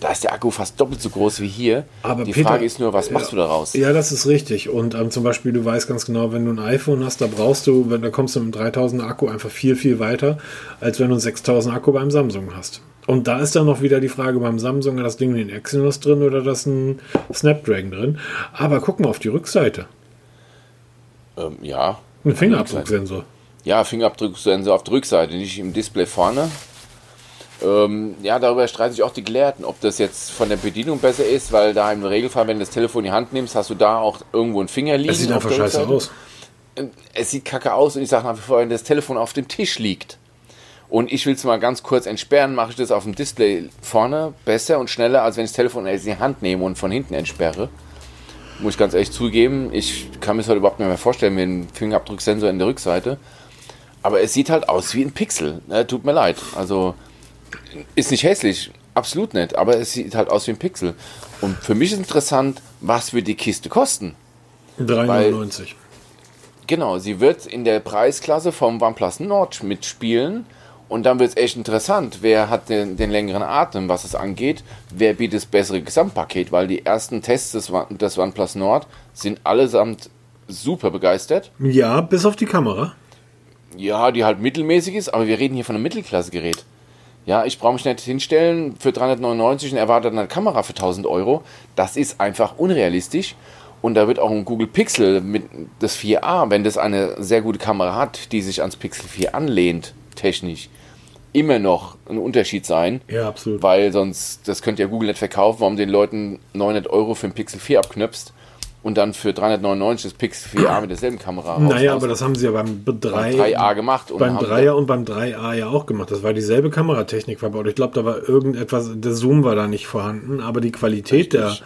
da ist der Akku fast doppelt so groß wie hier. Aber die Peter, Frage ist nur, was machst ja, du daraus? Ja, das ist richtig. Und ähm, zum Beispiel, du weißt ganz genau, wenn du ein iPhone hast, da brauchst du, wenn da kommst du mit einem 3000er Akku einfach viel, viel weiter, als wenn du einen 6000er Akku beim Samsung hast. Und da ist dann noch wieder die Frage beim Samsung, das Ding den Exynos drin oder das ein Snapdragon drin. Aber guck mal auf die Rückseite. Ähm, ja. Ein Fingerabdrucksensor. Ja, Fingerabdrucksensor auf der Rückseite, nicht im Display vorne. Ähm, ja, darüber streiten sich auch die Gelehrten, ob das jetzt von der Bedienung besser ist, weil da im Regelfall, wenn du das Telefon in die Hand nimmst, hast du da auch irgendwo einen Finger liegen. Es sieht einfach scheiße aus. Es sieht kacke aus und ich sage nach wie vor, wenn das Telefon auf dem Tisch liegt und ich will es mal ganz kurz entsperren, mache ich das auf dem Display vorne besser und schneller, als wenn ich das Telefon in die Hand nehme und von hinten entsperre. Muss ich ganz ehrlich zugeben, ich kann mir das heute überhaupt nicht mehr vorstellen mit einem Fingerabdrucksensor in der Rückseite. Aber es sieht halt aus wie ein Pixel. Ne? Tut mir leid. Also ist nicht hässlich, absolut nicht, aber es sieht halt aus wie ein Pixel. Und für mich ist interessant, was wird die Kiste kosten? 3,99. Genau, sie wird in der Preisklasse vom OnePlus Nord mitspielen. Und dann wird es echt interessant, wer hat den, den, längeren Atem, was es angeht, wer bietet das bessere Gesamtpaket, weil die ersten Tests des, des OnePlus Nord sind allesamt super begeistert. Ja, bis auf die Kamera. Ja, die halt mittelmäßig ist, aber wir reden hier von einem Mittelklasse-Gerät. Ja, ich brauche mich nicht hinstellen für 399 und erwarte eine Kamera für 1000 Euro. Das ist einfach unrealistisch. Und da wird auch ein Google Pixel mit das 4a, wenn das eine sehr gute Kamera hat, die sich ans Pixel 4 anlehnt, technisch, immer noch ein Unterschied sein. Ja, absolut. Weil sonst, das könnte ja Google nicht verkaufen, warum den Leuten 900 Euro für ein Pixel 4 abknöpfst und dann für 399 das Pixel 4a mit derselben Kamera Naja, aber das haben sie ja beim 3, 3a gemacht. beim 3er und beim 3a ja auch gemacht. Das war dieselbe Kameratechnik verbaut. Ich glaube, da war irgendetwas, der Zoom war da nicht vorhanden, aber die Qualität der,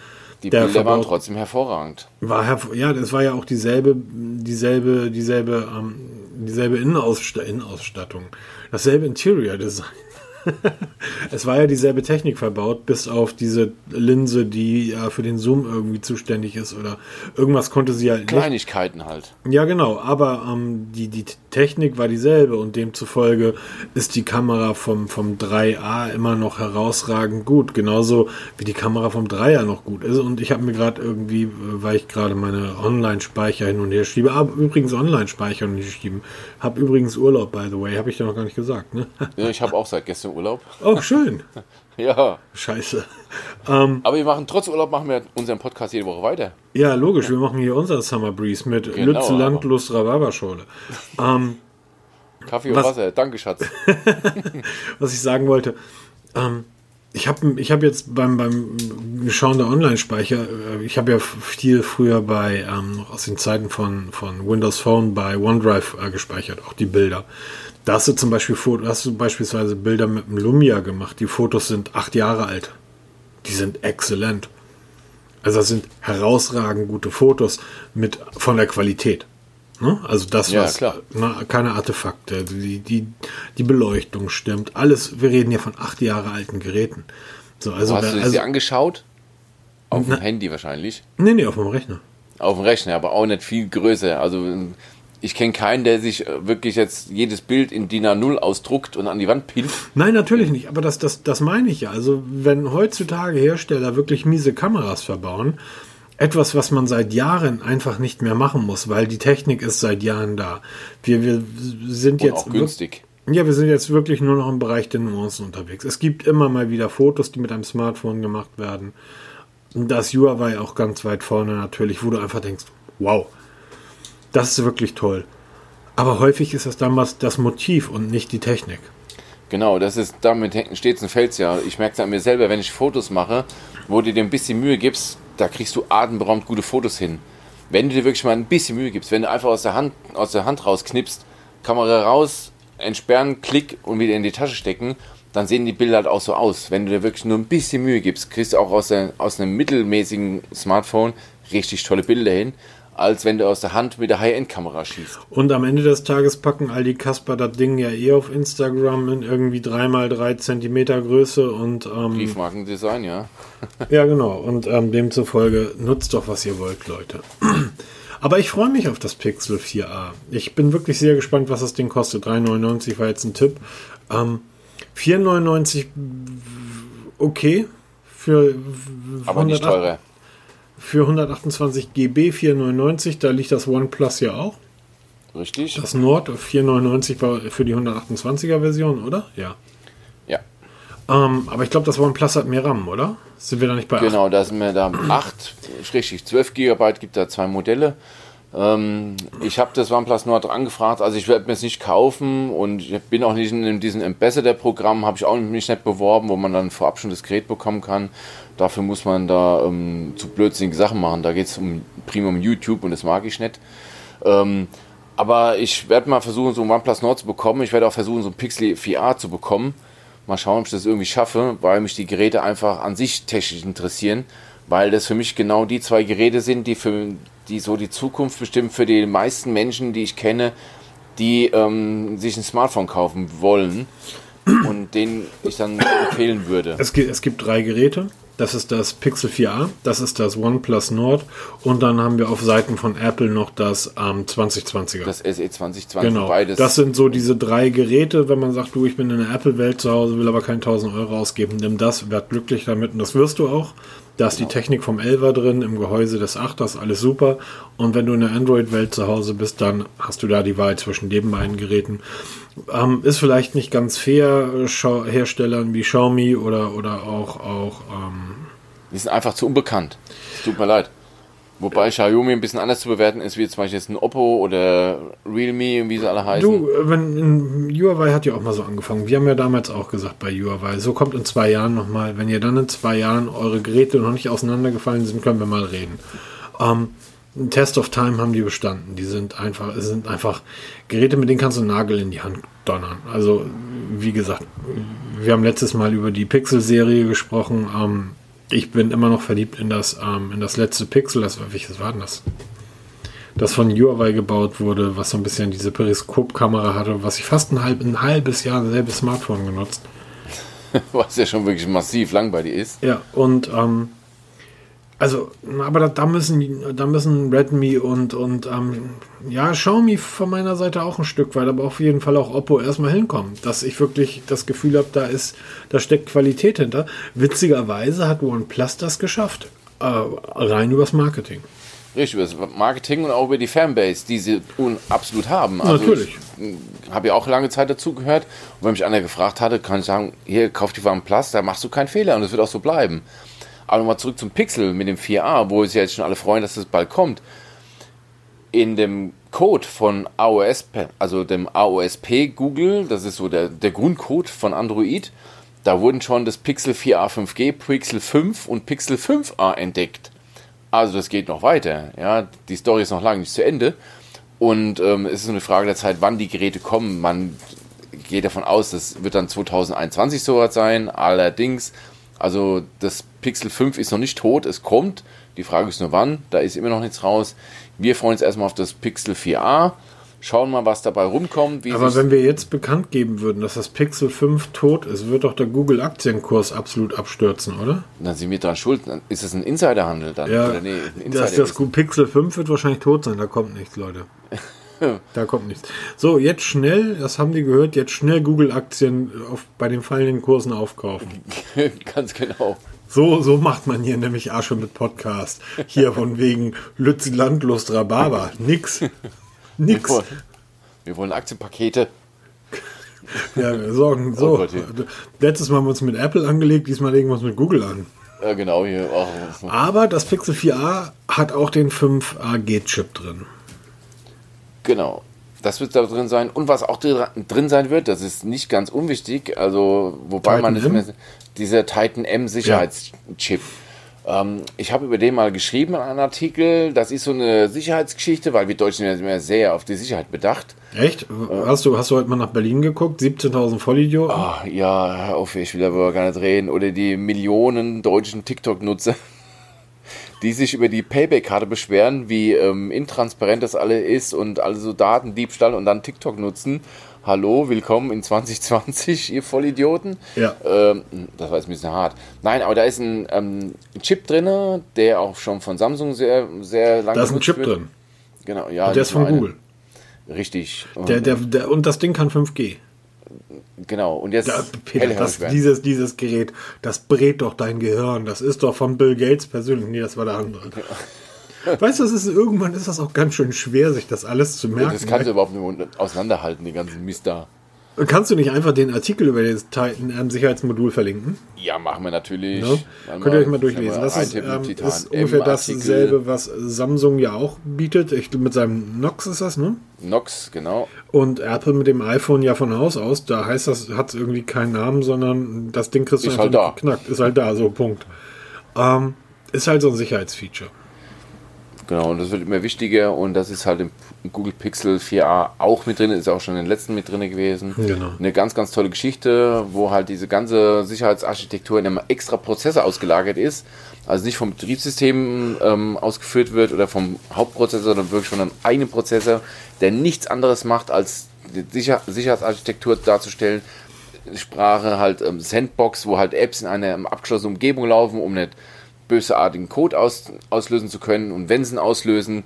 Die der Bilder waren trotzdem hervorragend. war herv- ja, das war ja auch dieselbe, dieselbe, dieselbe, ähm, dieselbe Innenausst Innenausstattung, dasselbe Interior Design. es war ja dieselbe Technik verbaut, bis auf diese Linse, die ja für den Zoom irgendwie zuständig ist oder irgendwas konnte sie halt nicht. Kleinigkeiten halt. Ja, genau, aber ähm, die, die Technik war dieselbe und demzufolge ist die Kamera vom, vom 3A immer noch herausragend gut, genauso wie die Kamera vom 3er noch gut ist. Und ich habe mir gerade irgendwie, äh, weil ich gerade meine Online-Speicher hin und her schiebe, aber übrigens Online-Speicher hin und her schieben, habe übrigens Urlaub, by the way, habe ich dir noch gar nicht gesagt, ne? Ja, ich habe auch seit gestern Urlaub. Oh, schön. Ja, Scheiße. aber wir machen trotz Urlaub machen wir unseren Podcast jede Woche weiter. Ja, logisch, wir machen hier unser Summer Breeze mit Genau, Lütze, Land, aber- Lust, Rhabarberschorle. Ähm, Kaffee und Was- Wasser, danke Schatz. was ich sagen wollte, ähm, ich habe ich hab jetzt beim, beim Schauen der Online-Speicher, äh, ich habe ja viel früher bei, ähm, aus den Zeiten von, von Windows Phone bei OneDrive äh, gespeichert, auch die Bilder. Da hast du zum Beispiel Foto, hast du beispielsweise Bilder mit dem Lumia gemacht. Die Fotos sind acht Jahre alt. Die sind exzellent. Also das sind herausragend gute Fotos mit von der Qualität. Ne? Also das, Ja, was ne, keine Artefakte, die, die, die Beleuchtung stimmt. Alles, wir reden hier von acht Jahre alten Geräten. So, also, Hast wer- du sie also angeschaut? Auf dem Handy wahrscheinlich. nee, nee, auf dem Rechner. Auf dem Rechner, aber auch nicht viel größer. Also ich kenne keinen, der sich äh, wirklich jetzt jedes Bild in DIN A0 ausdruckt und an die Wand pinnt. Nein, natürlich nicht, aber das, das, das meine ich ja. Also, wenn heutzutage Hersteller wirklich miese Kameras verbauen, etwas, was man seit Jahren einfach nicht mehr machen muss, weil die Technik ist seit Jahren da. Wir, wir sind Und jetzt auch günstig. Ja, wir sind jetzt wirklich nur noch im Bereich der Nuancen unterwegs. Es gibt immer mal wieder Fotos, die mit einem Smartphone gemacht werden. Und Das Huawei auch ganz weit vorne natürlich, wo du einfach denkst, wow, das ist wirklich toll. Aber häufig ist das damals das Motiv und nicht die Technik. Genau, das ist damit steht und fällt ja. Ich merke es an mir selber, wenn ich Fotos mache, wo du dir ein bisschen Mühe gibst, da kriegst du atemberaubend gute Fotos hin. Wenn du dir wirklich mal ein bisschen Mühe gibst, wenn du einfach aus der Hand, aus der Hand rausknipst, Kamera raus, entsperren, Klick und wieder in die Tasche stecken, dann sehen die Bilder halt auch so aus. Wenn du dir wirklich nur ein bisschen Mühe gibst, kriegst du auch aus, der, aus einem mittelmäßigen Smartphone richtig tolle Bilder hin, als wenn du aus der Hand mit der High-End-Kamera schießt. Und am Ende des Tages packen all die Kasper das Ding ja eh auf Instagram in irgendwie 3x3 Zentimeter Größe und ähm, Briefmarkendesign, ja. Ja, genau. Und ähm, demzufolge nutzt doch, was ihr wollt, Leute. Aber ich freue mich auf das Pixel 4a. Ich bin wirklich sehr gespannt, was das Ding kostet. 3,99 war jetzt ein Tipp. Ähm, 4,99 okay. Für, Aber nicht 108 teurer. Für 128 GB 4,99. Da liegt das OnePlus ja auch. Richtig? Das Nord 4,99 war für die 128er Version, oder? Ja. Ja. Ähm, aber ich glaube, das OnePlus hat mehr RAM, oder? Sind wir da nicht bei acht? Genau, da sind wir da 8, richtig, 12 GB gibt da zwei Modelle. Ähm, ich habe das OnePlus Nord angefragt, also ich werde mir es nicht kaufen und ich bin auch nicht in diesem Ambassador-Programm, habe ich auch mich nicht beworben, wo man dann vorab schon das Gerät bekommen kann. Dafür muss man da ähm, zu blödsinnige Sachen machen. Da geht es um, prima um YouTube und das mag ich nicht. Ähm, aber ich werde mal versuchen, so ein OnePlus Nord zu bekommen. Ich werde auch versuchen, so ein Pixel 4a zu bekommen. Mal schauen, ob ich das irgendwie schaffe, weil mich die Geräte einfach an sich technisch interessieren. Weil das für mich genau die zwei Geräte sind, die, für, die so die Zukunft bestimmen für die meisten Menschen, die ich kenne, die ähm, sich ein Smartphone kaufen wollen und denen ich dann empfehlen würde. Es gibt, es gibt drei Geräte. Das ist das Pixel 4a, das ist das OnePlus Nord und dann haben wir auf Seiten von Apple noch das ähm, 2020er. Das SE 2020, genau. beides. Das sind so diese drei Geräte, wenn man sagt, du, ich bin in der Apple-Welt zu Hause, will aber keine 1000 Euro ausgeben, nimm das, werd glücklich damit und das wirst du auch. Da ist die Technik vom 11er drin, im Gehäuse des 8ers, alles super. Und wenn du in der Android-Welt zu Hause bist, dann hast du da die Wahl zwischen den beiden Geräten. Ähm, ist vielleicht nicht ganz fair, Schau- Herstellern wie Xiaomi oder, oder auch, auch ähm, die sind einfach zu unbekannt. Es tut mir leid. Wobei Xiaomi ein bisschen anders zu bewerten ist, wie zum Beispiel jetzt ein Oppo oder Realme, wie sie alle heißen. Du, wenn Huawei hat ja auch mal so angefangen. Wir haben ja damals auch gesagt bei Huawei, so kommt in zwei Jahren nochmal. Wenn ihr dann in zwei Jahren eure Geräte noch nicht auseinandergefallen sind, können wir mal reden. Ähm, ein Test of Time haben die bestanden. Die sind einfach, sind einfach Geräte, mit denen kannst du einen Nagel in die Hand donnern. Also, wie gesagt, wir haben letztes Mal über die Pixel-Serie gesprochen. Ähm, ich bin immer noch verliebt in das, ähm, in das letzte Pixel. Das, welches war denn das? Das von Huawei gebaut wurde, was so ein bisschen diese Periskopkamera hatte, was ich fast ein, halb, ein halbes Jahr selbe Smartphone genutzt. was ja schon wirklich massiv lang bei dir ist. Ja, und ähm, also, aber da, da, müssen, da müssen Redmi und, und ähm, ja, Xiaomi von meiner Seite auch ein Stück weit, aber auf jeden Fall auch Oppo erstmal hinkommen, dass ich wirklich das Gefühl habe, da ist, da steckt Qualität hinter. Witzigerweise hat OnePlus das geschafft, äh, rein übers Marketing. Richtig, über das Marketing und auch über die Fanbase, die sie absolut haben. Also Natürlich. Ich habe ja auch lange Zeit dazu gehört. Und wenn mich einer gefragt hatte, kann ich sagen, hier, kauf die OnePlus, da machst du keinen Fehler und es wird auch so bleiben. Aber nochmal zurück zum Pixel mit dem 4a, wo sich jetzt schon alle freuen, dass das bald kommt. In dem Code von AOS, also dem AOSP Google, das ist so der, der Grundcode von Android, da wurden schon das Pixel 4a 5G, Pixel 5 und Pixel 5a entdeckt. Also das geht noch weiter. Ja, die Story ist noch lange nicht zu Ende. Und ähm, es ist eine Frage der Zeit, wann die Geräte kommen. Man geht davon aus, das wird dann 2021 soweit sein. Allerdings also das Pixel 5 ist noch nicht tot, es kommt. Die Frage ist nur wann, da ist immer noch nichts raus. Wir freuen uns erstmal auf das Pixel 4a. Schauen mal, was dabei rumkommt. Aber wenn wir jetzt bekannt geben würden, dass das Pixel 5 tot ist, wird doch der Google-Aktienkurs absolut abstürzen, oder? Dann sind wir dran schuld. Ist das ein Insiderhandel dann? Ja, nee, Insider das, das Pixel 5 wird wahrscheinlich tot sein, da kommt nichts, Leute. da kommt nichts. So, jetzt schnell, das haben die gehört, jetzt schnell Google-Aktien bei den fallenden Kursen aufkaufen. Ganz genau. So, so macht man hier nämlich Asche mit Podcast. Hier von wegen Lützi Landlust Rhabarber. Nix. Nix. Wir wollen, wir wollen Aktienpakete. Ja, wir sorgen so. Oh Gott, Letztes Mal haben wir uns mit Apple angelegt, diesmal legen wir uns mit Google an. Ja, genau. Hier. auch. Aber das Pixel 4a hat auch den 5AG-Chip drin. Genau. Das wird da drin sein. Und was auch drin sein wird, das ist nicht ganz unwichtig, also wobei Titan man nicht mehr, dieser Titan M Sicherheitschip. Ja. Ähm, ich habe über den mal geschrieben in einem Artikel. Das ist so eine Sicherheitsgeschichte, weil wir Deutschen sind ja sehr auf die Sicherheit bedacht. Echt? Hast du, hast du heute mal nach Berlin geguckt? 17.000 Vollidioten? Oh, ja, auf, ich will aber gar nicht reden. Oder die Millionen deutschen TikTok-Nutzer die sich über die Payback-Karte beschweren, wie ähm, intransparent das alle ist und alle so Datendiebstahl und dann TikTok nutzen. Hallo, willkommen in 2020, ihr Vollidioten. Ja. Ähm, das war jetzt ein bisschen hart. Nein, aber da ist ein ähm, Chip drin, der auch schon von Samsung sehr, sehr lange Da ist ein Chip wird. drin. Genau, ja. Und der ist von. Google. Richtig. Der, der, der, und das Ding kann 5G. Genau, und jetzt. Ja, Peter, das, dieses, dieses Gerät, das brät doch dein Gehirn. Das ist doch von Bill Gates persönlich. Nee, das war der andere. Ja. Weißt du, ist, irgendwann ist das auch ganz schön schwer, sich das alles zu merken. Das kannst du überhaupt nicht auseinanderhalten, die ganzen Mist da. Kannst du nicht einfach den Artikel über das Titan-Sicherheitsmodul verlinken? Ja, machen wir natürlich. No? Könnt ihr euch mal durchlesen. Das ist, ähm, ist ungefähr dasselbe, was Samsung ja auch bietet. Ich, mit seinem Nox ist das, ne? Nox, genau. Und Apple mit dem iPhone ja von Haus aus. Da heißt das, hat es irgendwie keinen Namen, sondern das Ding kriegst du ist halt da. geknackt. Ist halt da, so, Punkt. Ähm, ist halt so ein Sicherheitsfeature. Genau, und das wird immer wichtiger und das ist halt im Google Pixel 4a auch mit drin, ist auch schon in den letzten mit drin gewesen. Genau. Eine ganz, ganz tolle Geschichte, wo halt diese ganze Sicherheitsarchitektur in einem extra Prozessor ausgelagert ist. Also nicht vom Betriebssystem ähm, ausgeführt wird oder vom Hauptprozessor, sondern wirklich von einem eigenen Prozessor, der nichts anderes macht, als die Sicher Sicherheitsarchitektur darzustellen. Sprache halt ähm, Sandbox, wo halt Apps in einer abgeschlossenen Umgebung laufen, um nicht bösartigen Code aus, auslösen zu können. Und wenn sie ihn auslösen,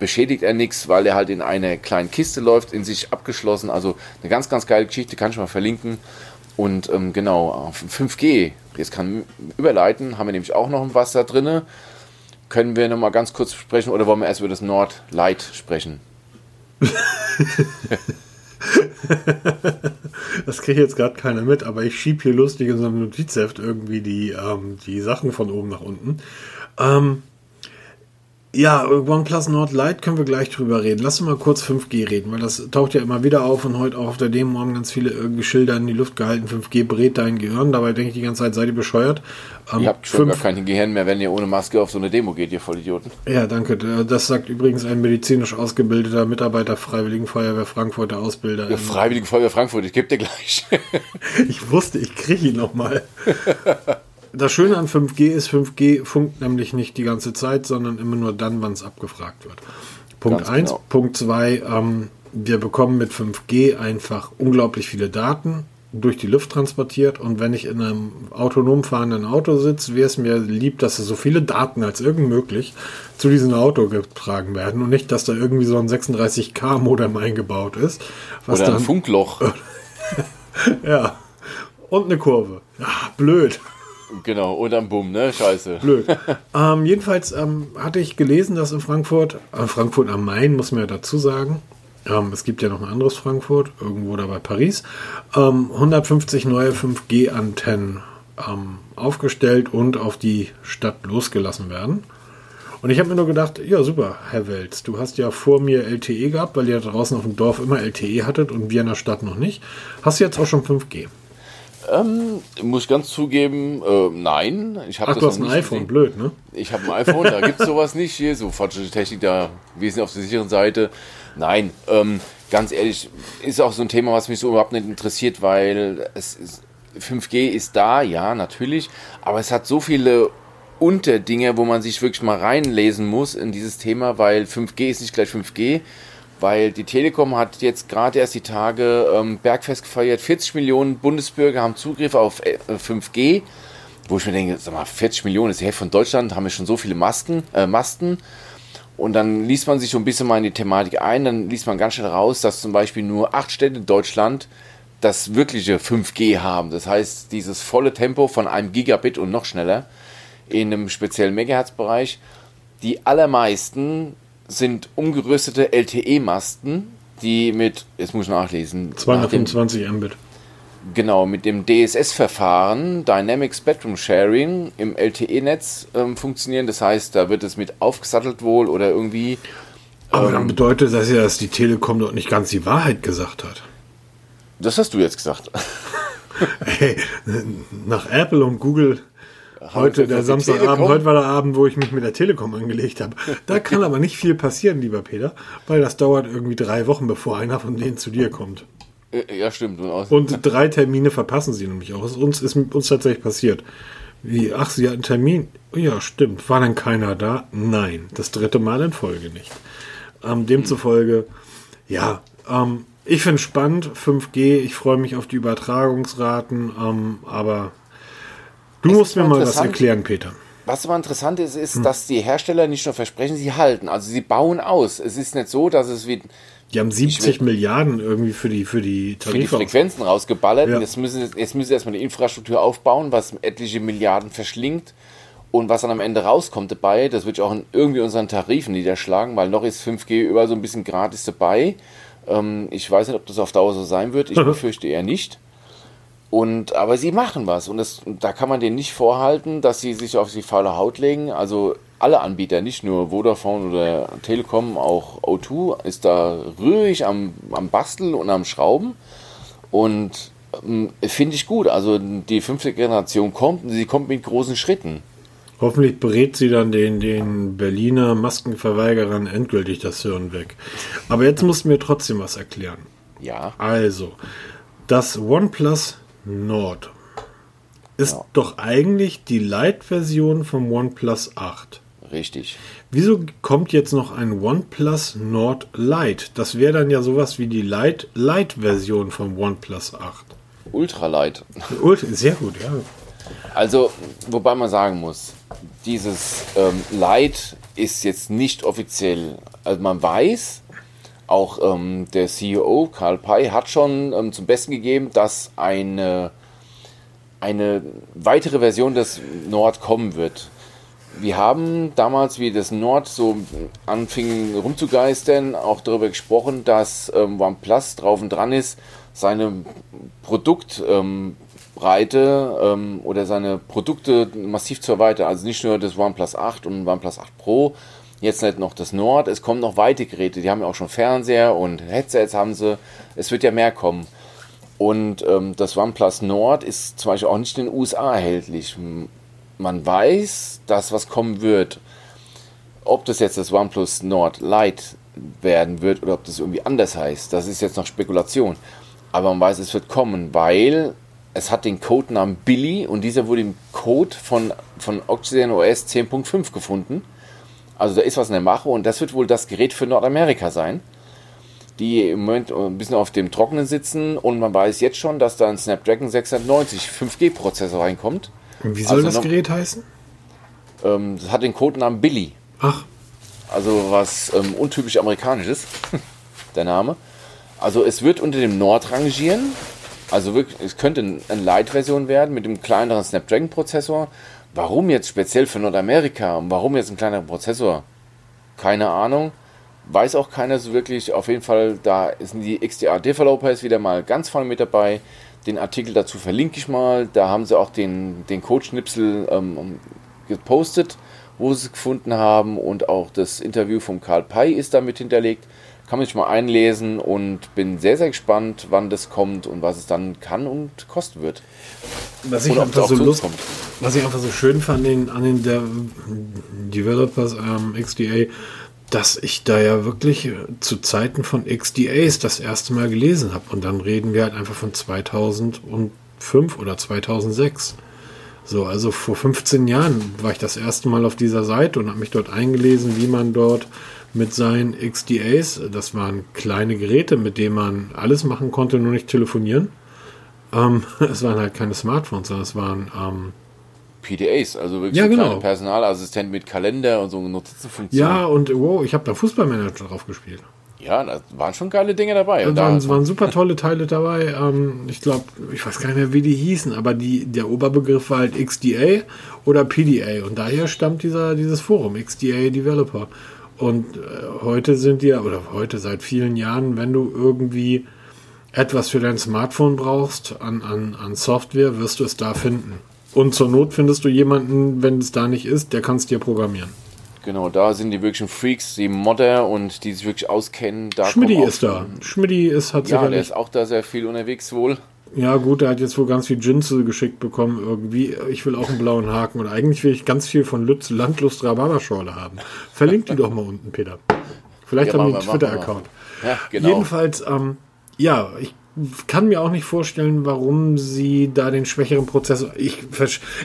beschädigt er nichts, weil er halt in eine kleine Kiste läuft, in sich abgeschlossen. Also eine ganz, ganz geile Geschichte, kann ich mal verlinken. Und ähm, genau, 5G, jetzt kann überleiten, haben wir nämlich auch noch was da drin. Können wir nochmal ganz kurz sprechen oder wollen wir erst über das Nordlight sprechen? das kriege ich jetzt gerade keiner mit, aber ich schiebe hier lustig in so einem Notizheft irgendwie die, ähm, die Sachen von oben nach unten. Ähm, Ja, OnePlus Nord Lite können wir gleich drüber reden. Lass uns mal kurz 5G reden, weil das taucht ja immer wieder auf und heute auch auf der Demo haben ganz viele irgendwie Schilder in die Luft gehalten. 5G brät dein Gehirn. Dabei denke ich die ganze Zeit, seid ihr bescheuert. Ähm, ihr habt schon gar kein Gehirn mehr, wenn ihr ohne Maske auf so eine Demo geht, ihr Vollidioten. Ja, danke. Das sagt übrigens ein medizinisch ausgebildeter Mitarbeiter Freiwilligen Feuerwehr Frankfurt, der Ausbilder. Ja, Freiwilligen Feuerwehr Frankfurt, ich gebe dir gleich. ich wusste, ich kriege ihn nochmal. Das Schöne an 5G ist, 5G funkt nämlich nicht die ganze Zeit, sondern immer nur dann, wann es abgefragt wird. Punkt 1. Genau. Punkt 2, ähm, wir bekommen mit 5G einfach unglaublich viele Daten durch die Luft transportiert und wenn ich in einem autonom fahrenden Auto sitze, wäre es mir lieb, dass so viele Daten als irgend möglich zu diesem Auto getragen werden und nicht, dass da irgendwie so ein 36K-Modem eingebaut ist. Was Oder ein Funkloch. ja. Und eine Kurve. Ja, blöd. Genau, und am Bumm, ne? Scheiße. Blöd. ähm, jedenfalls ähm, hatte ich gelesen, dass in Frankfurt, äh, Frankfurt am Main, muss man ja dazu sagen, ähm, es gibt ja noch ein anderes Frankfurt, irgendwo da bei Paris, 150 ähm, neue 5G-Antennen ähm, aufgestellt und auf die Stadt losgelassen werden. Und ich habe mir nur gedacht, ja super, Herr Welz, du hast ja vor mir LTE gehabt, weil ihr draußen auf dem Dorf immer LTE hattet und wir in der Stadt noch nicht. Hast du jetzt auch schon 5G? Ähm, muss ich ganz zugeben, äh, nein. Ich Ach, du hast ein iPhone, gesehen. blöd, ne? Ich habe ein iPhone, da gibt es sowas nicht hier, so fortschrittliche Technik, da wir sind auf der sicheren Seite. Nein, ähm, ganz ehrlich, ist auch so ein Thema, was mich so überhaupt nicht interessiert, weil es ist, 5G ist da, ja, natürlich, aber es hat so viele Unterdinge, wo man sich wirklich mal reinlesen muss in dieses Thema, weil 5G ist nicht gleich 5G weil die Telekom hat jetzt gerade erst die Tage ähm, Bergfest gefeiert. 40 Millionen Bundesbürger haben Zugriff auf äh, 5G. Wo ich mir denke, sag mal, 40 Millionen ist die Hälfte von Deutschland, haben wir schon so viele Masken, äh, Masten. Und dann liest man sich so ein bisschen mal in die Thematik ein, dann liest man ganz schnell raus, dass zum Beispiel nur acht Städte in Deutschland das wirkliche 5G haben. Das heißt, dieses volle Tempo von einem Gigabit und noch schneller in einem speziellen Megahertz-Bereich. Die allermeisten sind umgerüstete LTE-Masten, die mit, jetzt muss ich nachlesen, 225 nach Mbit. Genau, mit dem DSS-Verfahren, Dynamic Spectrum Sharing, im LTE-Netz ähm, funktionieren. Das heißt, da wird es mit aufgesattelt wohl oder irgendwie. Aber ähm, dann bedeutet das ja, dass die Telekom dort nicht ganz die Wahrheit gesagt hat. Das hast du jetzt gesagt. hey, nach Apple und Google Heute, der Samstagabend, heute war der Abend, wo ich mich mit der Telekom angelegt habe. Da kann aber nicht viel passieren, lieber Peter, weil das dauert irgendwie drei Wochen, bevor einer von denen zu dir kommt. Äh, ja, stimmt. Und, und drei Termine verpassen sie nämlich auch. Uns, ist uns tatsächlich passiert. Wie, ach, sie hatten einen Termin? Ja, stimmt. War dann keiner da? Nein. Das dritte Mal in Folge nicht. Ähm, demzufolge, ja, ähm, ich finde spannend, 5G, ich freue mich auf die Übertragungsraten, ähm, aber Du es musst mir mal was erklären, Peter. Was aber interessant ist, ist, hm. dass die Hersteller nicht nur versprechen, sie halten. Also sie bauen aus. Es ist nicht so, dass es wie. Die haben 70 Milliarden irgendwie für die, für die Tarife. Für die Frequenzen rausgeballert. Ja. Jetzt, müssen, jetzt müssen sie erstmal die Infrastruktur aufbauen, was etliche Milliarden verschlingt. Und was dann am Ende rauskommt dabei, das wird auch in irgendwie unseren Tarifen niederschlagen, weil noch ist 5G überall so ein bisschen gratis dabei. Ähm, ich weiß nicht, ob das auf Dauer so sein wird. Ich befürchte eher nicht. Und, aber sie machen was und das, da kann man denen nicht vorhalten, dass sie sich auf die faule Haut legen. Also alle Anbieter, nicht nur Vodafone oder Telekom, auch O2 ist da ruhig am, am Basteln und am Schrauben. Und ähm, finde ich gut. Also die fünfte Generation kommt und sie kommt mit großen Schritten. Hoffentlich berät sie dann den, den Berliner Maskenverweigerern endgültig das Hirn weg. Aber jetzt musst du mir trotzdem was erklären. Ja. Also, das OnePlus Nord ist ja. doch eigentlich die Lite-Version vom OnePlus 8. Richtig. Wieso kommt jetzt noch ein OnePlus Nord Lite? Das wäre dann ja sowas wie die Lite Lite-Version vom OnePlus 8. Ultra Lite. Ultra, sehr gut, ja. Also, wobei man sagen muss, dieses ähm, Lite ist jetzt nicht offiziell. Also man weiß, auch ähm, der CEO Karl Pei hat schon ähm, zum Besten gegeben, dass eine, eine weitere Version des Nord kommen wird. Wir haben damals, wie das Nord so anfing rumzugeistern, auch darüber gesprochen, dass ähm, OnePlus drauf und dran ist, seine Produktbreite ähm, oder seine Produkte massiv zu erweitern. Also nicht nur das OnePlus 8 und OnePlus 8 Pro, Jetzt nicht noch das Nord, es kommen noch weitere Geräte. Die haben ja auch schon Fernseher und Headsets haben sie. Es wird ja mehr kommen. Und ähm, das OnePlus Nord ist zum Beispiel auch nicht in den USA erhältlich. Man weiß, dass was kommen wird. Ob das jetzt das OnePlus Nord Lite werden wird oder ob das irgendwie anders heißt, das ist jetzt noch Spekulation. Aber man weiß, es wird kommen, weil es hat den Codenamen Billy und dieser wurde im Code von, von Oxygen OS 10.5 gefunden. Also da ist was in der Mache und das wird wohl das Gerät für Nordamerika sein, die im Moment ein bisschen auf dem Trockenen sitzen und man weiß jetzt schon, dass da ein Snapdragon 690 5G-Prozessor reinkommt. Und wie soll also das noch, Gerät heißen? Ähm, das hat den Codenamen Billy. Ach. Also was ähm, untypisch amerikanisches, der Name. Also es wird unter dem Nord rangieren. Also wirklich, es könnte eine Light-Version werden mit dem kleineren Snapdragon-Prozessor. Warum jetzt speziell für Nordamerika und warum jetzt ein kleinerer Prozessor? Keine Ahnung. Weiß auch keiner so wirklich. Auf jeden Fall, da sind die XDR-Developers wieder mal ganz vorne mit dabei. Den Artikel dazu verlinke ich mal. Da haben sie auch den, den Code-Schnipsel ähm, gepostet, wo sie es gefunden haben. Und auch das Interview von Karl Pei ist damit hinterlegt kann man sich mal einlesen und bin sehr, sehr gespannt, wann das kommt und was es dann kann und kosten wird. Was ich, einfach so Lust, was ich einfach so schön fand an den, an den De Developers ähm, XDA, dass ich da ja wirklich zu Zeiten von XDAs das erste Mal gelesen habe. Und dann reden wir halt einfach von 2005 oder 2006. So, also vor 15 Jahren war ich das erste Mal auf dieser Seite und habe mich dort eingelesen, wie man dort mit seinen XDAs. Das waren kleine Geräte, mit denen man alles machen konnte, nur nicht telefonieren. Ähm, es waren halt keine Smartphones, sondern es waren ähm, PDAs, also wirklich ja, so genau. kleine Personalassistent mit Kalender und so Notizenfunktion. Ja, und wow, ich habe da Fußballmanager drauf gespielt. Ja, da waren schon geile Dinge dabei. Da waren, waren super tolle Teile dabei. Ähm, ich glaube, ich weiß gar nicht mehr, wie die hießen, aber die, der Oberbegriff war halt XDA oder PDA. Und daher stammt dieser, dieses Forum, XDA Developer. Und äh, heute sind die, oder heute seit vielen Jahren, wenn du irgendwie etwas für dein Smartphone brauchst an, an, an Software, wirst du es da finden. Und zur Not findest du jemanden, wenn es da nicht ist, der kann es dir programmieren. Genau, da sind die wirklichen Freaks, die Modder und die sich wirklich auskennen. Da Schmidti ist da. Schmidti ist hat Ja, der ist auch da sehr viel unterwegs wohl. Ja, gut, er hat jetzt wohl ganz viel Jinse geschickt bekommen irgendwie. Ich will auch einen blauen Haken und eigentlich will ich ganz viel von Lutz Landlust Rhabarberschorle haben. Verlinkt die doch mal unten, Peter. Vielleicht ja, haben die einen Twitter-Account. Ja, genau. Jedenfalls, ähm, ja, ich kann mir auch nicht vorstellen, warum sie da den schwächeren Prozessor. Ich,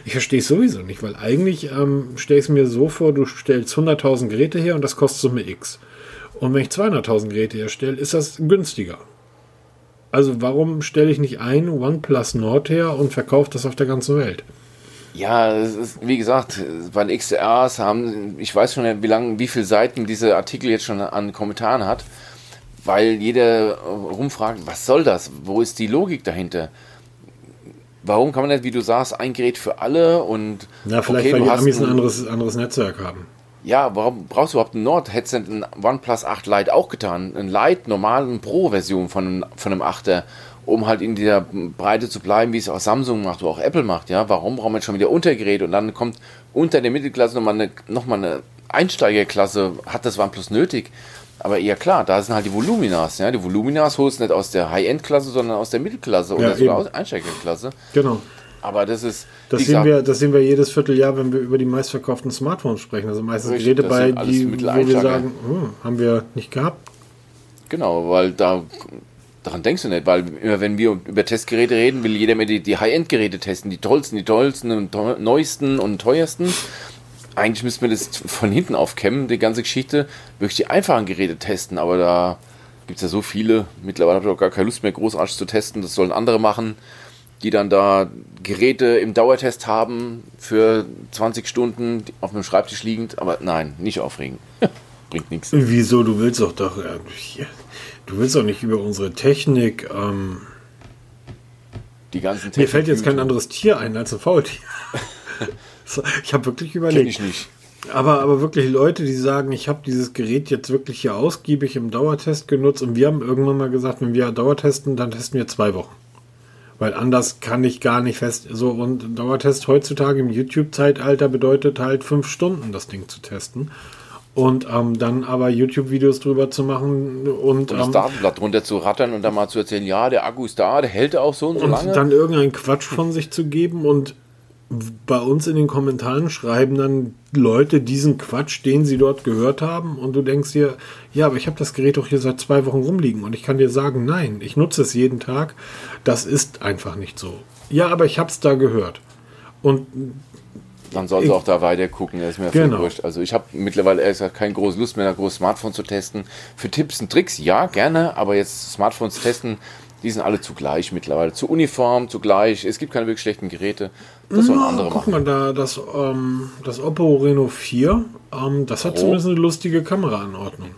ich verstehe es sowieso nicht, weil eigentlich ähm, stelle ich es mir so vor, du stellst 100.000 Geräte her und das kostet Summe X. Und wenn ich 200.000 Geräte herstelle, ist das günstiger. Also warum stelle ich nicht ein OnePlus Nord her und verkaufe das auf der ganzen Welt? Ja, ist, wie gesagt, bei den XDRs haben, ich weiß schon, wie lange, wie viele Seiten dieser Artikel jetzt schon an Kommentaren hat, weil jeder rumfragt, was soll das? Wo ist die Logik dahinter? Warum kann man nicht, wie du sagst, ein Gerät für alle und. Na, vielleicht, okay, weil die Amis ein anderes, anderes Netzwerk haben. Ja, warum brauchst du überhaupt ein Nord? Hättest du ein OnePlus 8 Lite auch getan? Ein Lite, normalen Pro-Version von, von einem 8er, um halt in dieser Breite zu bleiben, wie es auch Samsung macht oder auch Apple macht. Ja, warum brauchen wir jetzt schon wieder Untergeräte und dann kommt unter der Mittelklasse nochmal eine, noch eine Einsteigerklasse? Hat das OnePlus nötig? Aber ja klar, da sind halt die Voluminas. Ja? Die Voluminas holst du nicht aus der High-End-Klasse, sondern aus der Mittelklasse oder ja, sogar aus Einsteigerklasse. Genau. Aber das ist. Das sehen, wir, das sehen wir jedes Vierteljahr, wenn wir über die meistverkauften Smartphones sprechen. Also meistens Richtig, Geräte bei, die, wo wir sagen, oh, haben wir nicht gehabt. Genau, weil da daran denkst du nicht, weil immer wenn wir über Testgeräte reden, will jeder mehr die, die High-End-Geräte testen, die tollsten, die tollsten und neuesten und teuersten. Eigentlich müssten wir das von hinten aufkämmen, die ganze Geschichte, wirklich die einfachen Geräte testen, aber da gibt es ja so viele. Mittlerweile habe ich auch gar keine Lust mehr, großartig zu testen, das sollen andere machen die dann da Geräte im Dauertest haben für 20 Stunden auf dem Schreibtisch liegend. Aber nein, nicht aufregen. Bringt nichts. Wieso? Du willst doch doch. Äh, du willst doch nicht über unsere Technik. Ähm, die ganzen Technik Mir fällt jetzt kein anderes Tier ein als ein Faultier. ich habe wirklich überlegt. Kenn ich nicht. Aber, aber wirklich Leute, die sagen, ich habe dieses Gerät jetzt wirklich hier ausgiebig im Dauertest genutzt und wir haben irgendwann mal gesagt, wenn wir Dauertesten, dann testen wir zwei Wochen. Weil anders kann ich gar nicht fest. So, und Dauertest heutzutage im YouTube-Zeitalter bedeutet halt fünf Stunden das Ding zu testen. und ähm, dann aber YouTube-Videos drüber zu machen und, Und das ähm, Datenblatt drunter zu rattern und dann mal zu erzählen, ja, der Akku ist da, der hält auch so und so und lange. dann irgendeinen Quatsch von sich zu geben und bei uns in den Kommentaren schreiben dann Leute diesen Quatsch, den sie dort gehört haben und du denkst dir, ja, aber ich habe das Gerät doch hier seit zwei Wochen rumliegen und ich kann dir sagen, nein, ich nutze es jeden Tag. Das ist einfach nicht so. Ja, aber ich habe es da gehört. Und Dann sollen sie auch da weiter gucken, das ist mir Genau. wurscht. Also ich habe mittlerweile ehrlich gesagt keine große Lust mehr, da groß Smartphone zu testen. Für Tipps und Tricks, ja, gerne, aber jetzt Smartphones testen, die sind alle zugleich mittlerweile. Zu uniform, zugleich. Es gibt keine wirklich schlechten Geräte. Das sollen andere guck machen. mal, da das, ähm, das Oppo Reno 4, ähm, das hat Pro. zumindest eine lustige Kameraanordnung.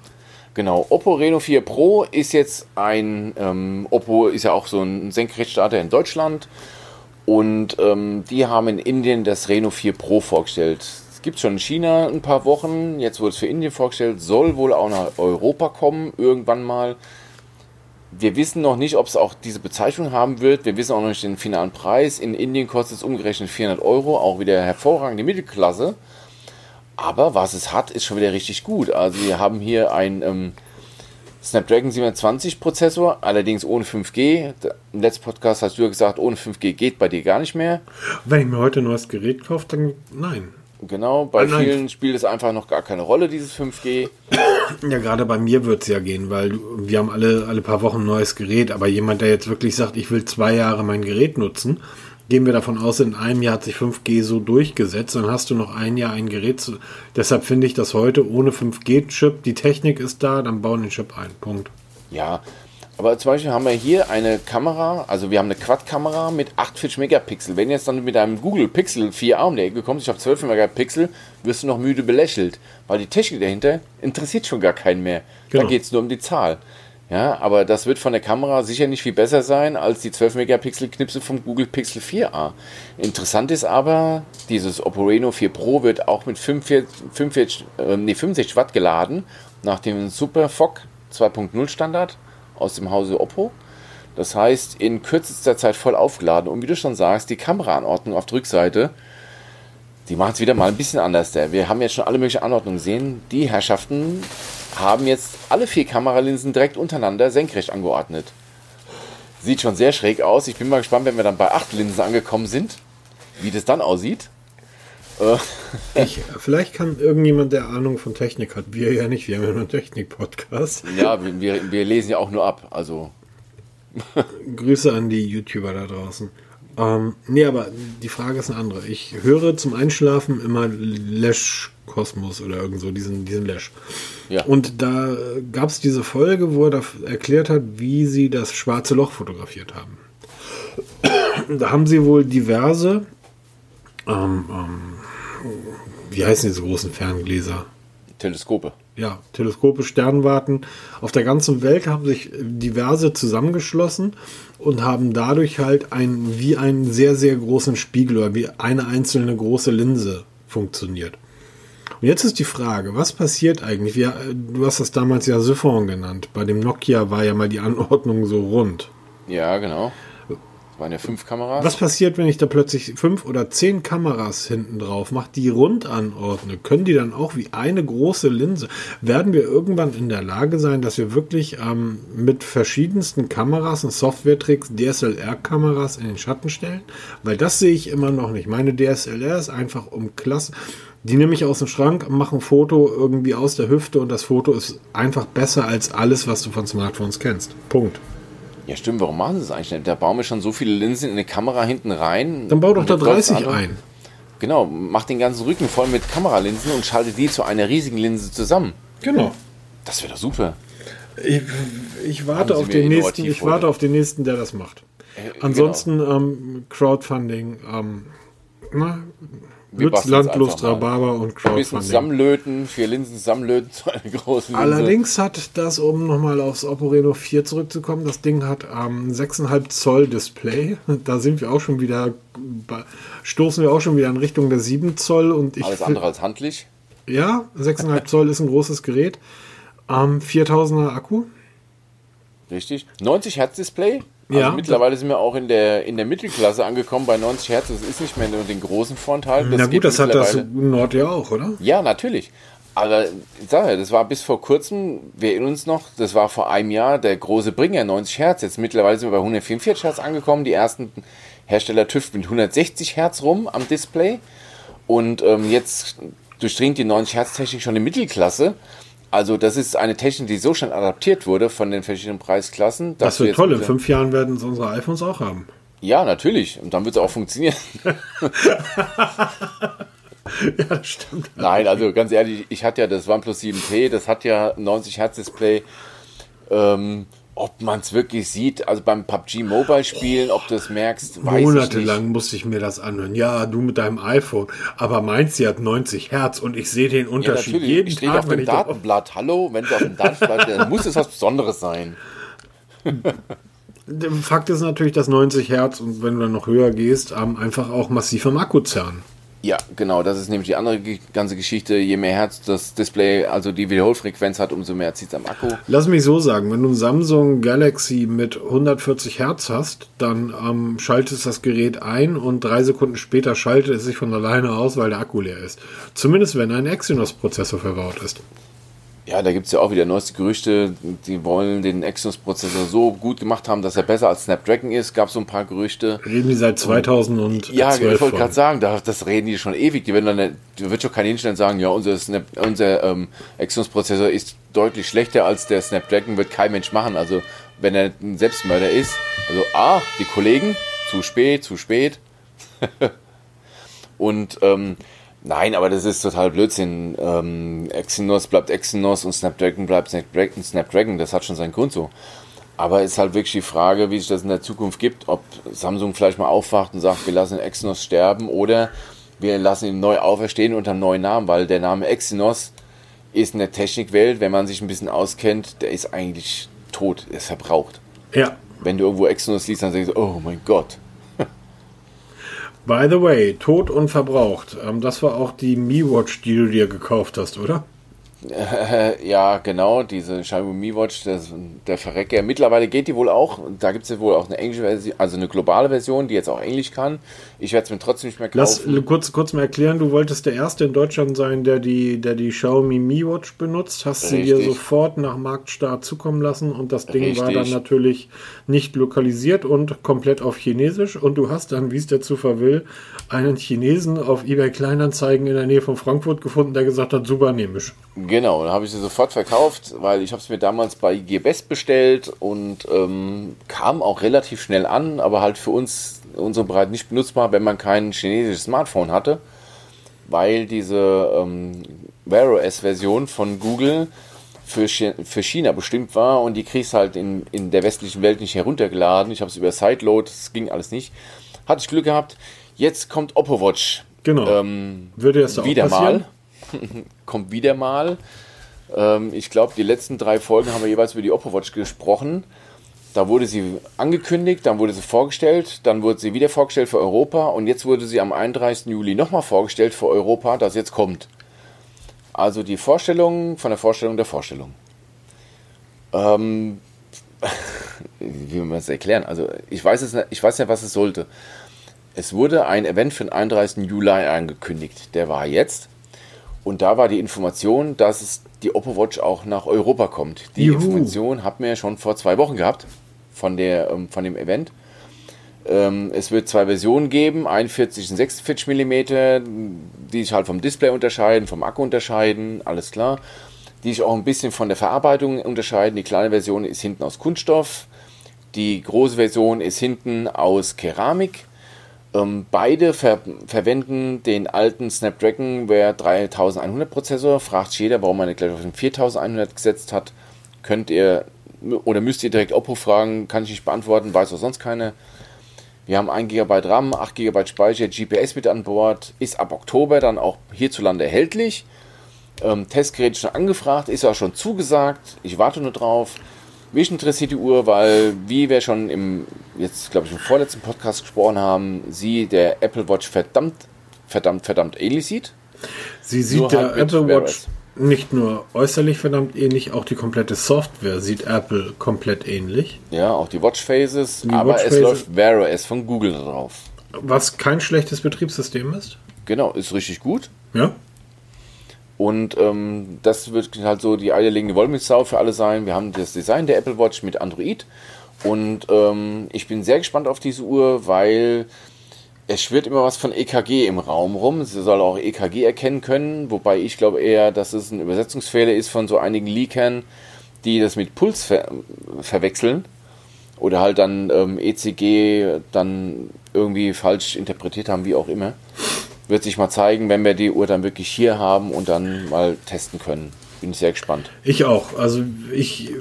Genau, Oppo Reno 4 Pro ist jetzt ein, ähm, Oppo ist ja auch so ein Senkrechtstarter in Deutschland und ähm, die haben in Indien das Reno 4 Pro vorgestellt. Es gibt schon in China ein paar Wochen, jetzt wurde es für Indien vorgestellt, soll wohl auch nach Europa kommen, irgendwann mal. Wir wissen noch nicht, ob es auch diese Bezeichnung haben wird. Wir wissen auch noch nicht den finalen Preis. In Indien kostet es umgerechnet 400 Euro, auch wieder hervorragende Mittelklasse. Aber was es hat, ist schon wieder richtig gut. Also wir haben hier ein ähm, Snapdragon 720 Prozessor, allerdings ohne 5G. Im letzten Podcast hast du ja gesagt, ohne 5G geht bei dir gar nicht mehr. Wenn ich mir heute ein neues Gerät kaufe, dann nein. Genau, bei Ah, nein. vielen spielt es einfach noch gar keine Rolle, dieses 5G. Ja, gerade bei mir wird es ja gehen, weil wir haben alle, alle paar Wochen ein neues Gerät, aber jemand, der jetzt wirklich sagt, ich will zwei Jahre mein Gerät nutzen, gehen wir davon aus, in einem Jahr hat sich 5G so durchgesetzt, dann hast du noch ein Jahr ein Gerät. Zu, deshalb finde ich das heute ohne 5G-Chip, die Technik ist da, dann bauen den Chip ein. Punkt. Ja, aber zum Beispiel haben wir hier eine Kamera, also wir haben eine Quad-Kamera mit 48 Megapixel. Wenn jetzt dann mit einem Google Pixel 4a um die Ecke kommst, ich habe 12 Megapixel, wirst du noch müde belächelt, weil die Technik dahinter interessiert schon gar keinen mehr. Da Genau. geht es nur um die Zahl. Ja, aber das wird von der Kamera sicher nicht viel besser sein als die 12 Megapixel Knipse vom Google Pixel 4a. Interessant ist aber, dieses Oppo Reno 4 Pro wird auch mit 45, 45, äh, nee, 65 Watt geladen, nach dem Super FOC 2.0 Standard aus dem Hause Oppo. Das heißt, in kürzester Zeit voll aufgeladen. Und wie du schon sagst, die Kameraanordnung auf der Rückseite, die machen es wieder mal ein bisschen anders. Wir haben jetzt schon alle möglichen Anordnungen gesehen. Die Herrschaften haben jetzt alle vier Kameralinsen direkt untereinander senkrecht angeordnet. Sieht schon sehr schräg aus. Ich bin mal gespannt, wenn wir dann bei acht Linsen angekommen sind, wie das dann aussieht. Äh, Ich, vielleicht kann irgendjemand, der Ahnung von Technik hat, wir ja nicht, wir haben ja nur einen Technik-Podcast. ja, wir, wir, lesen ja auch nur ab. Also, Grüße an die YouTuber da draußen. Ähm, nee, aber die Frage ist eine andere. Ich höre zum Einschlafen immer Lesch Kosmos oder irgend so, diesen, diesen Lesch. Ja. Und da gab es diese Folge, wo er da erklärt hat, wie sie das schwarze Loch fotografiert haben. Da haben sie wohl diverse, ähm, ähm, wie heißen diese großen Ferngläser? Teleskope. ja, Teleskope, Sternwarten auf der ganzen Welt haben sich diverse zusammengeschlossen und haben dadurch halt ein, wie einen sehr, sehr großen Spiegel oder wie eine einzelne große Linse funktioniert. Und jetzt ist die Frage, was passiert eigentlich? Wir, du hast das damals ja Siphon genannt. Bei dem Nokia war ja mal die Anordnung so rund. Ja, genau. Waren ja fünf Kameras. Was passiert, wenn ich da plötzlich fünf oder zehn Kameras hinten drauf mache, die rund anordne? Können die dann auch wie eine große Linse? Werden wir irgendwann in der Lage sein, dass wir wirklich ähm, mit verschiedensten Kameras und Software-Tricks DSLR-Kameras in den Schatten stellen? Weil das sehe ich immer noch nicht. Meine DSLR ist einfach um Klasse. Die nehme ich aus dem Schrank, mache ein Foto irgendwie aus der Hüfte und das Foto ist einfach besser als alles, was du von Smartphones kennst. Punkt. Ja, stimmt, warum machen sie das eigentlich nicht? Da bauen wir schon so viele Linsen in eine Kamera hinten rein. Dann bau doch da jetzt läuft's 30 an. ein. Genau, mach den ganzen Rücken voll mit Kameralinsen und schalte die zu einer riesigen Linse zusammen. Genau. Das wäre doch super. Ich, ich warte auf den nächsten, ich warte heute. auf den nächsten, der das macht. Äh, Ansonsten ähm, Crowdfunding, ähm, na, Einfach mal. Rhabarber und Crowdfunding. zusammenlöten, vier Linsen zusammenlöten zu einer großen Linse. Allerdings hat das, um nochmal aufs Oppo Reno 4 zurückzukommen, das Ding hat ähm, 6,5 Zoll Display. Da sind wir auch schon wieder, stoßen wir auch schon wieder in Richtung der 7 Zoll und ich Alles andere als handlich. Ja, 6,5 Zoll ist ein großes Gerät. Ähm, 4000er Akku. Richtig. 90 Hertz Display. Also Ja. mittlerweile sind wir auch in der, in der Mittelklasse angekommen bei 90 Hertz. Das ist nicht mehr nur den großen Vorteil. Na gut, das hat das Nord ja auch, oder? Ja, natürlich. Aber ich sage ja, das war bis vor kurzem, wir erinnern uns noch, das war vor einem Jahr der große Bringer, 90 Hertz. Jetzt mittlerweile sind wir bei 144 Hertz angekommen. Die ersten Hersteller tüfteln mit 160 Hertz rum am Display. Und ähm, jetzt durchdringt die 90 Hertz Technik schon die Mittelklasse. Also das ist eine Technik, die so schon adaptiert wurde von den verschiedenen Preisklassen. Das wird toll. In fünf Jahren werden es unsere iPhones auch haben. Ja, natürlich. Und dann wird es auch funktionieren. ja, stimmt. Nein, also ganz ehrlich, ich hatte ja das OnePlus 7T, das hat ja 90 Hertz Display. Ähm, ob man es wirklich sieht, also beim PUBG Mobile Spielen, ob du es merkst, weiß Monatelang musste ich mir das anhören. Ja, du mit deinem iPhone, aber meins sie hat 90 Hertz und ich sehe den Unterschied ja, jeden ich Tag. Auf dem Datenblatt, hallo, wenn du auf dem Datenblatt, dann muss es was Besonderes sein. Fakt ist natürlich, dass 90 Hertz und wenn du dann noch höher gehst, einfach auch massiv am Akku zerren. Ja, genau, das ist nämlich die andere ganze Geschichte. Je mehr Hertz das Display, also die Wiederholfrequenz hat, umso mehr zieht es am Akku. Lass mich so sagen, wenn du ein Samsung Galaxy mit 140 Hertz hast, dann ähm, schaltest das Gerät ein und drei Sekunden später schaltet es sich von alleine aus, weil der Akku leer ist. Zumindest wenn ein Exynos-Prozessor verbaut ist. Ja, da gibt es ja auch wieder neueste Gerüchte, die wollen den Exynos-Prozessor so gut gemacht haben, dass er besser als Snapdragon ist. Gab so ein paar Gerüchte. Reden die seit 2012 Ja, ich wollte gerade sagen, das reden die schon ewig. Die werden dann, da wird schon kein hinstellen und sagen, ja, unser, Snap, unser ähm, Exynos-Prozessor ist deutlich schlechter als der Snapdragon, wird kein Mensch machen. Also, wenn er ein Selbstmörder ist. Also, ah, die Kollegen, zu spät, zu spät. und, ähm, Nein, aber das ist total Blödsinn. Ähm, Exynos bleibt Exynos und Snapdragon bleibt Snapdragon. Das hat schon seinen Grund so. Aber es ist halt wirklich die Frage, wie sich das in der Zukunft gibt, ob Samsung vielleicht mal aufwacht und sagt, wir lassen Exynos sterben oder wir lassen ihn neu auferstehen unter einem neuen Namen, weil der Name Exynos ist in der Technikwelt, wenn man sich ein bisschen auskennt, der ist eigentlich tot, er ist verbraucht. Ja. Wenn du irgendwo Exynos liest, dann denkst du, oh mein Gott, By the way, tot und verbraucht. Ähm, das war auch die Mi Watch, die du dir gekauft hast, oder? Ja, genau, diese Xiaomi Watch, das, der Verrecker. Mittlerweile geht die wohl auch, da gibt es ja wohl auch eine englische Version, also eine globale Version, die jetzt auch Englisch kann. Ich werde es mir trotzdem nicht mehr kaufen. Lass kurz, kurz mal erklären, du wolltest der Erste in Deutschland sein, der die, der die Xiaomi Mi Watch benutzt, hast Richtig. sie dir sofort nach Marktstart zukommen lassen und das Ding Richtig. war dann natürlich nicht lokalisiert und komplett auf Chinesisch und du hast dann, wie es der Zufall will, einen Chinesen auf eBay Kleinanzeigen in der Nähe von Frankfurt gefunden, der gesagt hat, super nehmisch. Genau, dann habe ich sie sofort verkauft, weil ich habe es mir damals bei IG Best bestellt und ähm, kam auch relativ schnell an, aber halt für uns, unsere Breite nicht benutzbar, wenn man kein chinesisches Smartphone hatte, weil diese ähm, Wear OS-Version von Google für, für China bestimmt war und die kriegst halt in, in der westlichen Welt nicht heruntergeladen. Ich habe es über Sideload, das ging alles nicht. Hatte ich Glück gehabt. Jetzt kommt Oppo Watch. Genau. Ähm, Würde das wieder mal. kommt wieder mal. Ähm, ich glaube, die letzten drei Folgen haben wir jeweils über die Oppo Watch gesprochen. Da wurde sie angekündigt, dann wurde sie vorgestellt, dann wurde sie wieder vorgestellt für Europa und jetzt wurde sie am 31. Juli nochmal vorgestellt für Europa, das jetzt kommt. Also die Vorstellung von der Vorstellung der Vorstellung. Ähm, wie man es erklären? Also ich weiß es ich weiß ja, was es sollte. Es wurde ein Event für den 31. Juli angekündigt. Der war jetzt. Und da war die Information, dass es die Oppo Watch auch nach Europa kommt. Die Juhu. Information hatten wir ja schon vor zwei Wochen gehabt von, der, ähm, von dem Event. Ähm, es wird zwei Versionen geben, 41 und 46 mm, die sich halt vom Display unterscheiden, vom Akku unterscheiden, alles klar. Die sich auch ein bisschen von der Verarbeitung unterscheiden. Die kleine Version ist hinten aus Kunststoff, die große Version ist hinten aus Keramik. Ähm, beide ver verwenden den alten Snapdragon Wear 3100 Prozessor. Fragt sich jeder, warum man nicht gleich auf den 4100 gesetzt hat. Könnt ihr oder müsst ihr direkt Oppo fragen, kann ich nicht beantworten, weiß auch sonst keine. Wir haben 1 GB RAM, 8 GB Speicher, GPS mit an Bord, ist ab Oktober dann auch hierzulande erhältlich. Ähm, Testgerät schon angefragt, ist auch schon zugesagt. Ich warte nur drauf. Mich interessiert die Uhr, weil, wie wir schon im, jetzt glaube ich, im vorletzten Podcast gesprochen haben, sie der Apple Watch verdammt, verdammt, verdammt ähnlich sieht. Sie sieht so der halt Apple Watch nicht nur äußerlich verdammt ähnlich, auch die komplette Software sieht Apple komplett ähnlich. Ja, auch die Watchfaces, die aber Watch es läuft Wear OS von Google drauf. Was kein schlechtes Betriebssystem ist. Genau, ist richtig gut. Ja. Und ähm, das wird halt so die eierlegende Wollmilchsau für alle sein. Wir haben das Design der Apple Watch mit Android. Und ähm, ich bin sehr gespannt auf diese Uhr, weil es schwirrt immer was von EKG im Raum rum. Sie soll auch EKG erkennen können, wobei ich glaube eher, dass es ein Übersetzungsfehler ist von so einigen Leakern, die das mit Puls ver verwechseln oder halt dann ähm, ECG dann irgendwie falsch interpretiert haben, wie auch immer. Wird sich mal zeigen, wenn wir die Uhr dann wirklich hier haben und dann mal testen können. Bin ich sehr gespannt. Ich auch. Also ich,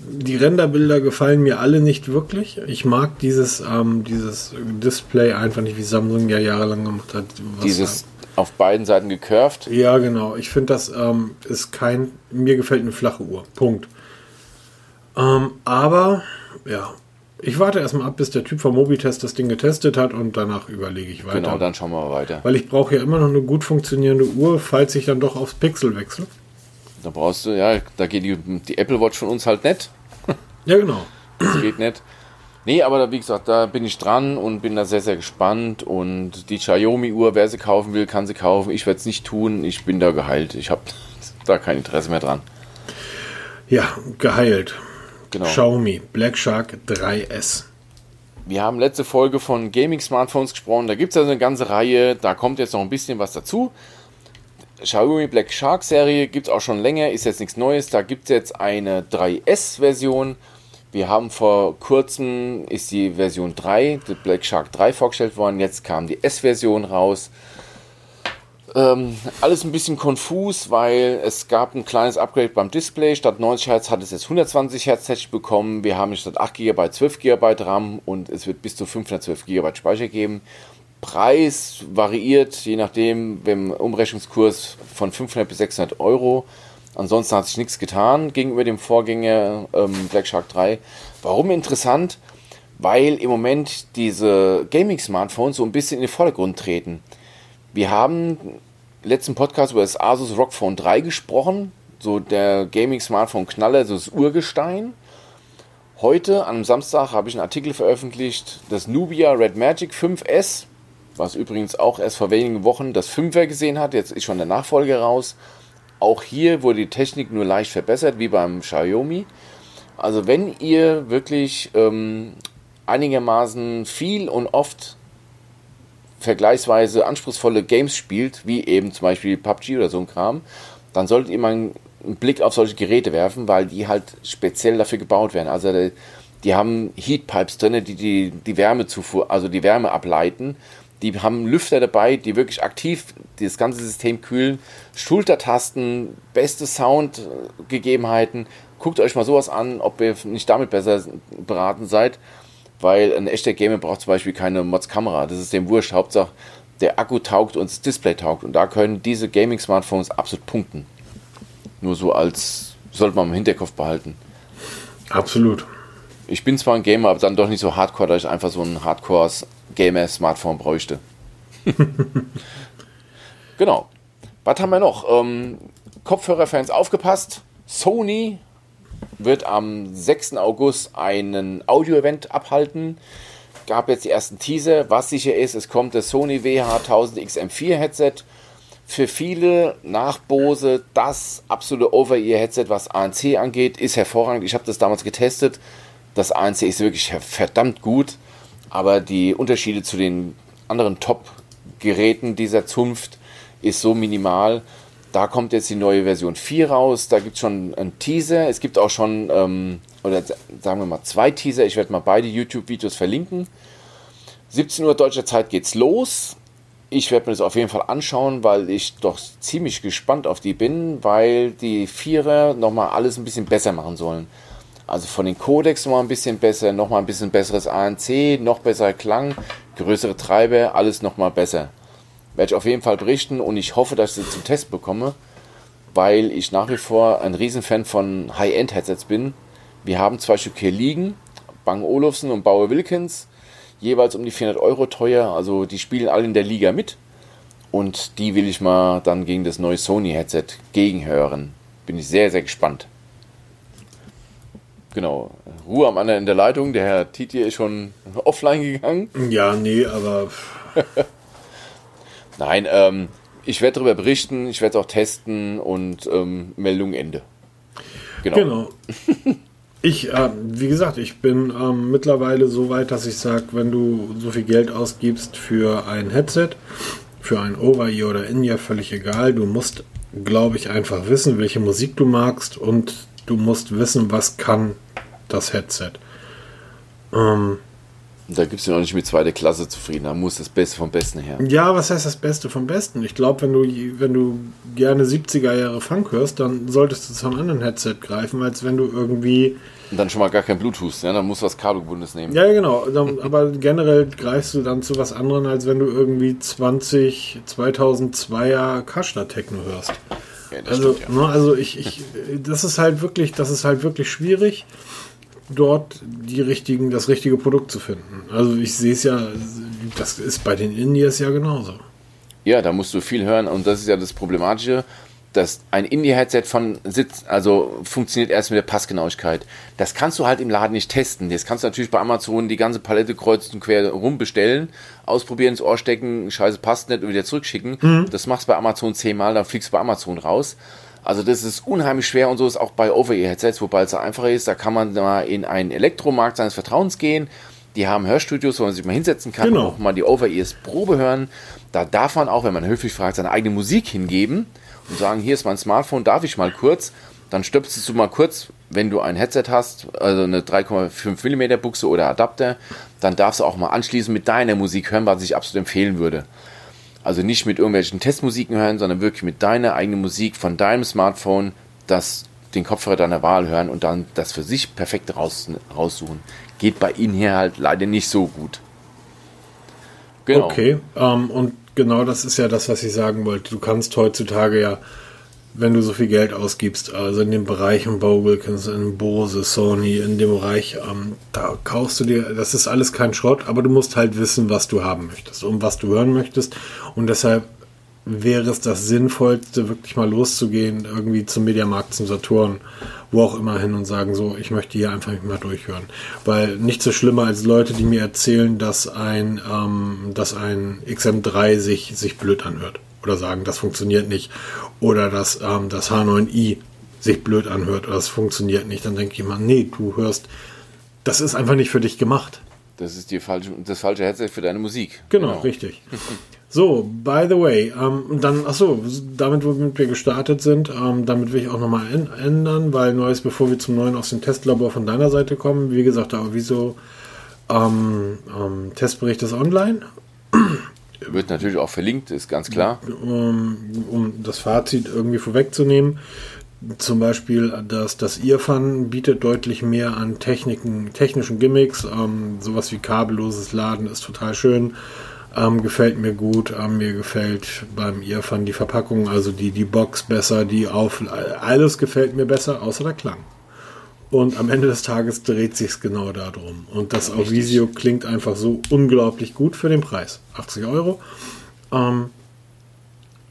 die Renderbilder gefallen mir alle nicht wirklich. Ich mag dieses, ähm, dieses Display einfach nicht, wie Samsung ja jahrelang gemacht hat. Dieses auf beiden Seiten gecurved. Ja, genau. Ich finde, das ähm, ist kein, mir gefällt eine flache Uhr. Punkt. Ähm, aber, ja, ich warte erstmal ab, bis der Typ vom Mobitest das Ding getestet hat und danach überlege ich weiter. Genau, dann schauen wir mal weiter. Weil ich brauche ja immer noch eine gut funktionierende Uhr, falls ich dann doch aufs Pixel wechsle. Da brauchst du, ja, da geht die, die Apple Watch von uns halt nicht. Ja, genau. Das geht nicht. Nee, aber da, wie gesagt, da bin ich dran und bin da sehr, sehr gespannt. Und die Xiaomi-Uhr, wer sie kaufen will, kann sie kaufen. Ich werde es nicht tun. Ich bin da geheilt. Ich habe da kein Interesse mehr dran. Ja, geheilt. Genau. Xiaomi Black Shark 3S. Wir haben letzte Folge von Gaming-Smartphones gesprochen. Da gibt es also eine ganze Reihe. Da kommt jetzt noch ein bisschen was dazu. Xiaomi Black Shark Serie gibt es auch schon länger, ist jetzt nichts Neues. Da gibt es jetzt eine 3S-Version. Wir haben vor kurzem ist die Version 3, die Black Shark 3 vorgestellt worden. Jetzt kam die S-Version raus. Ähm, alles ein bisschen konfus, weil es gab ein kleines Upgrade beim Display. Statt 90 Hertz hat es jetzt 120 Hertz bekommen. Wir haben statt 8 GB 12 GB RAM und es wird bis zu 512 GB Speicher geben. Preis variiert, je nachdem, im Umrechnungskurs von 500 bis 600 Euro. Ansonsten hat sich nichts getan gegenüber dem Vorgänger ähm, Black Shark 3. Warum interessant? Weil im Moment diese Gaming-Smartphones so ein bisschen in den Vordergrund treten. Wir haben letzten Podcast über das Asus ROG Phone 3 gesprochen, so der Gaming-Smartphone-Knaller, so das Urgestein. Heute, am Samstag, habe ich einen Artikel veröffentlicht, das Nubia Red Magic 5S was übrigens auch erst vor wenigen Wochen das 5er gesehen hat. Jetzt ist schon der Nachfolger raus. Auch hier wurde die Technik nur leicht verbessert, wie beim Xiaomi. Also wenn ihr wirklich ähm, einigermaßen viel und oft vergleichsweise anspruchsvolle Games spielt, wie eben zum Beispiel PUBG oder so ein Kram, dann solltet ihr mal einen Blick auf solche Geräte werfen, weil die halt speziell dafür gebaut werden. Also die haben Heatpipes drin, die die, die Wärmezufuhr, also die Wärme ableiten die haben Lüfter dabei, die wirklich aktiv das ganze System kühlen. Schultertasten, beste Soundgegebenheiten. Guckt euch mal sowas an, ob ihr nicht damit besser beraten seid. Weil ein echter Gamer braucht zum Beispiel keine Mods-Kamera. Das ist dem wurscht. Hauptsache, der Akku taugt und das Display taugt. Und da können diese Gaming-Smartphones absolut punkten. Nur so als, sollte man im Hinterkopf behalten. Absolut. Ich bin zwar ein Gamer, aber dann doch nicht so hardcore, dass ich einfach so ein Hardcore Gamer-Smartphone bräuchte. genau. Was haben wir noch? Ähm, Kopfhörerfans aufgepasst. Sony wird am 6. August einen Audio-Event abhalten. Gab jetzt die ersten Teaser. Was sicher ist, es kommt das Sony WH1000 XM4 Headset. Für viele nach Bose das absolute Over-Ear-Headset, was ANC angeht, ist hervorragend. Ich habe das damals getestet. Das ANC ist wirklich verdammt gut aber die Unterschiede zu den anderen Top-Geräten dieser Zunft ist so minimal. Da kommt jetzt die neue Version 4 raus. Da gibt es schon einen Teaser. Es gibt auch schon, ähm, oder sagen wir mal zwei Teaser. Ich werde mal beide YouTube-Videos verlinken. 17 Uhr deutscher Zeit geht's los. Ich werde mir das auf jeden Fall anschauen, weil ich doch ziemlich gespannt auf die bin, weil die Vierer nochmal alles ein bisschen besser machen sollen. Also von den Codecs noch mal ein bisschen besser, noch mal ein bisschen besseres ANC, noch besserer Klang, größere Treiber, alles noch mal besser. Werde ich auf jeden Fall berichten und ich hoffe, dass ich sie zum Test bekomme, weil ich nach wie vor ein Riesenfan von High-End-Headsets bin. Wir haben zwei Stück hier liegen, Bang Olufsen und Bauer Wilkins, jeweils um die 400 Euro teuer, also die spielen alle in der Liga mit. Und die will ich mal dann gegen das neue Sony-Headset gegenhören. Bin ich sehr, sehr gespannt. Genau. Ruhe am anderen in der Leitung. Der Herr Titi ist schon offline gegangen. Ja, nee, aber. Nein, ähm, Ich werde darüber berichten, ich werde es auch testen und ähm, Meldung Ende. Genau. genau. Ich, äh, wie gesagt, ich bin ähm, mittlerweile so weit, dass ich sage, wenn du so viel Geld ausgibst für ein Headset, für ein Over-Ear oder In-Ear, völlig egal, du musst, glaube ich, einfach wissen, welche Musik du magst und du musst wissen, was kann das Headset. Ähm, da gibst du noch nicht mit zweiter Klasse zufrieden. Da muss das Beste vom Besten her. Ja, was heißt das Beste vom Besten? Ich glaube, wenn du, wenn du gerne 70er Jahre Funk hörst, dann solltest du zu einem anderen Headset greifen, als wenn du irgendwie. Und dann schon mal gar kein Bluetooth, ja? dann musst du was Kabelgebundenes nehmen. Ja, genau. aber generell greifst du dann zu was anderem, als wenn du irgendwie 20, 2002er Kashta Techno hörst. Ja, also, stimmt, ja. ne, also ich, ich, das ist halt wirklich, das ist halt wirklich schwierig dort die richtigen, das richtige Produkt zu finden. Also ich sehe es ja, das ist bei den Indies ja genauso. Ja, da musst du viel hören und das ist ja das Problematische, dass ein Indie-Headset von Sitz, also funktioniert erst mit der Passgenauigkeit. Das kannst du halt im Laden nicht testen. Das kannst du natürlich bei Amazon die ganze Palette kreuz und quer rumbestellen, ausprobieren, ins Ohr stecken, scheiße passt nicht und wieder zurückschicken. Mhm. Das machst du bei Amazon zehnmal, dann fliegst du bei Amazon raus. Also das ist unheimlich schwer und so ist auch bei Over-Ear-Headsets, wobei es einfacher ist. Da kann man mal in einen Elektromarkt seines Vertrauens gehen. Die haben Hörstudios, wo man sich mal hinsetzen kann genau. und auch mal die Over-Ears Probe hören. Da darf man auch, wenn man höflich fragt, seine eigene Musik hingeben und sagen, hier ist mein Smartphone, darf ich mal kurz? Dann stöpselst du mal kurz, wenn du ein Headset hast, also eine 3,5 mm Buchse oder Adapter, dann darfst du auch mal anschließend mit deiner Musik hören, was ich absolut empfehlen würde. Also nicht mit irgendwelchen Testmusiken hören, sondern wirklich mit deiner eigenen Musik von deinem Smartphone, das den Kopfhörer deiner Wahl hören und dann das für sich perfekte raus, raussuchen. Geht bei Ihnen hier halt leider nicht so gut. Genau. Okay, ähm, und genau das ist ja das, was ich sagen wollte. Du kannst heutzutage ja wenn du so viel Geld ausgibst, also in dem Bereich von Bo Wilkins, in Bose, Sony, in dem Bereich, ähm, da kaufst du dir, das ist alles kein Schrott, aber du musst halt wissen, was du haben möchtest und was du hören möchtest. Und deshalb wäre es das Sinnvollste, wirklich mal loszugehen, irgendwie zum Mediamarkt, zum Saturn, wo auch immer hin und sagen, so, ich möchte hier einfach mal durchhören. Weil nicht so schlimmer als Leute, die mir erzählen, dass ein, ähm, dass ein XM3 sich, sich blöd anhört oder sagen, das funktioniert nicht oder dass ähm, das H9i sich blöd anhört oder das funktioniert nicht, dann denke ich immer, nee, du hörst, das ist einfach nicht für dich gemacht. Das ist die falsche, das falsche Headset für deine Musik. Genau, genau. richtig. So, by the way, ähm, dann, achso, damit, womit wir gestartet sind, ähm, damit will ich auch nochmal ändern, weil Neues, bevor wir zum Neuen aus dem Testlabor von deiner Seite kommen, wie gesagt, da wieso ähm, ähm, Testbericht ist online wird natürlich auch verlinkt, ist ganz klar. Um, um das Fazit irgendwie vorwegzunehmen, zum Beispiel, dass das Earfun bietet deutlich mehr an Techniken, technischen Gimmicks. Ähm, sowas wie kabelloses Laden ist total schön. Ähm, gefällt mir gut. Ähm, mir gefällt beim Earfun die Verpackung, also die, die Box besser, die auf. Alles gefällt mir besser, außer der Klang. Und am Ende des Tages dreht sich genau darum. Und das Richtig. Auvisio klingt einfach so unglaublich gut für den Preis. 80 Euro. Ähm,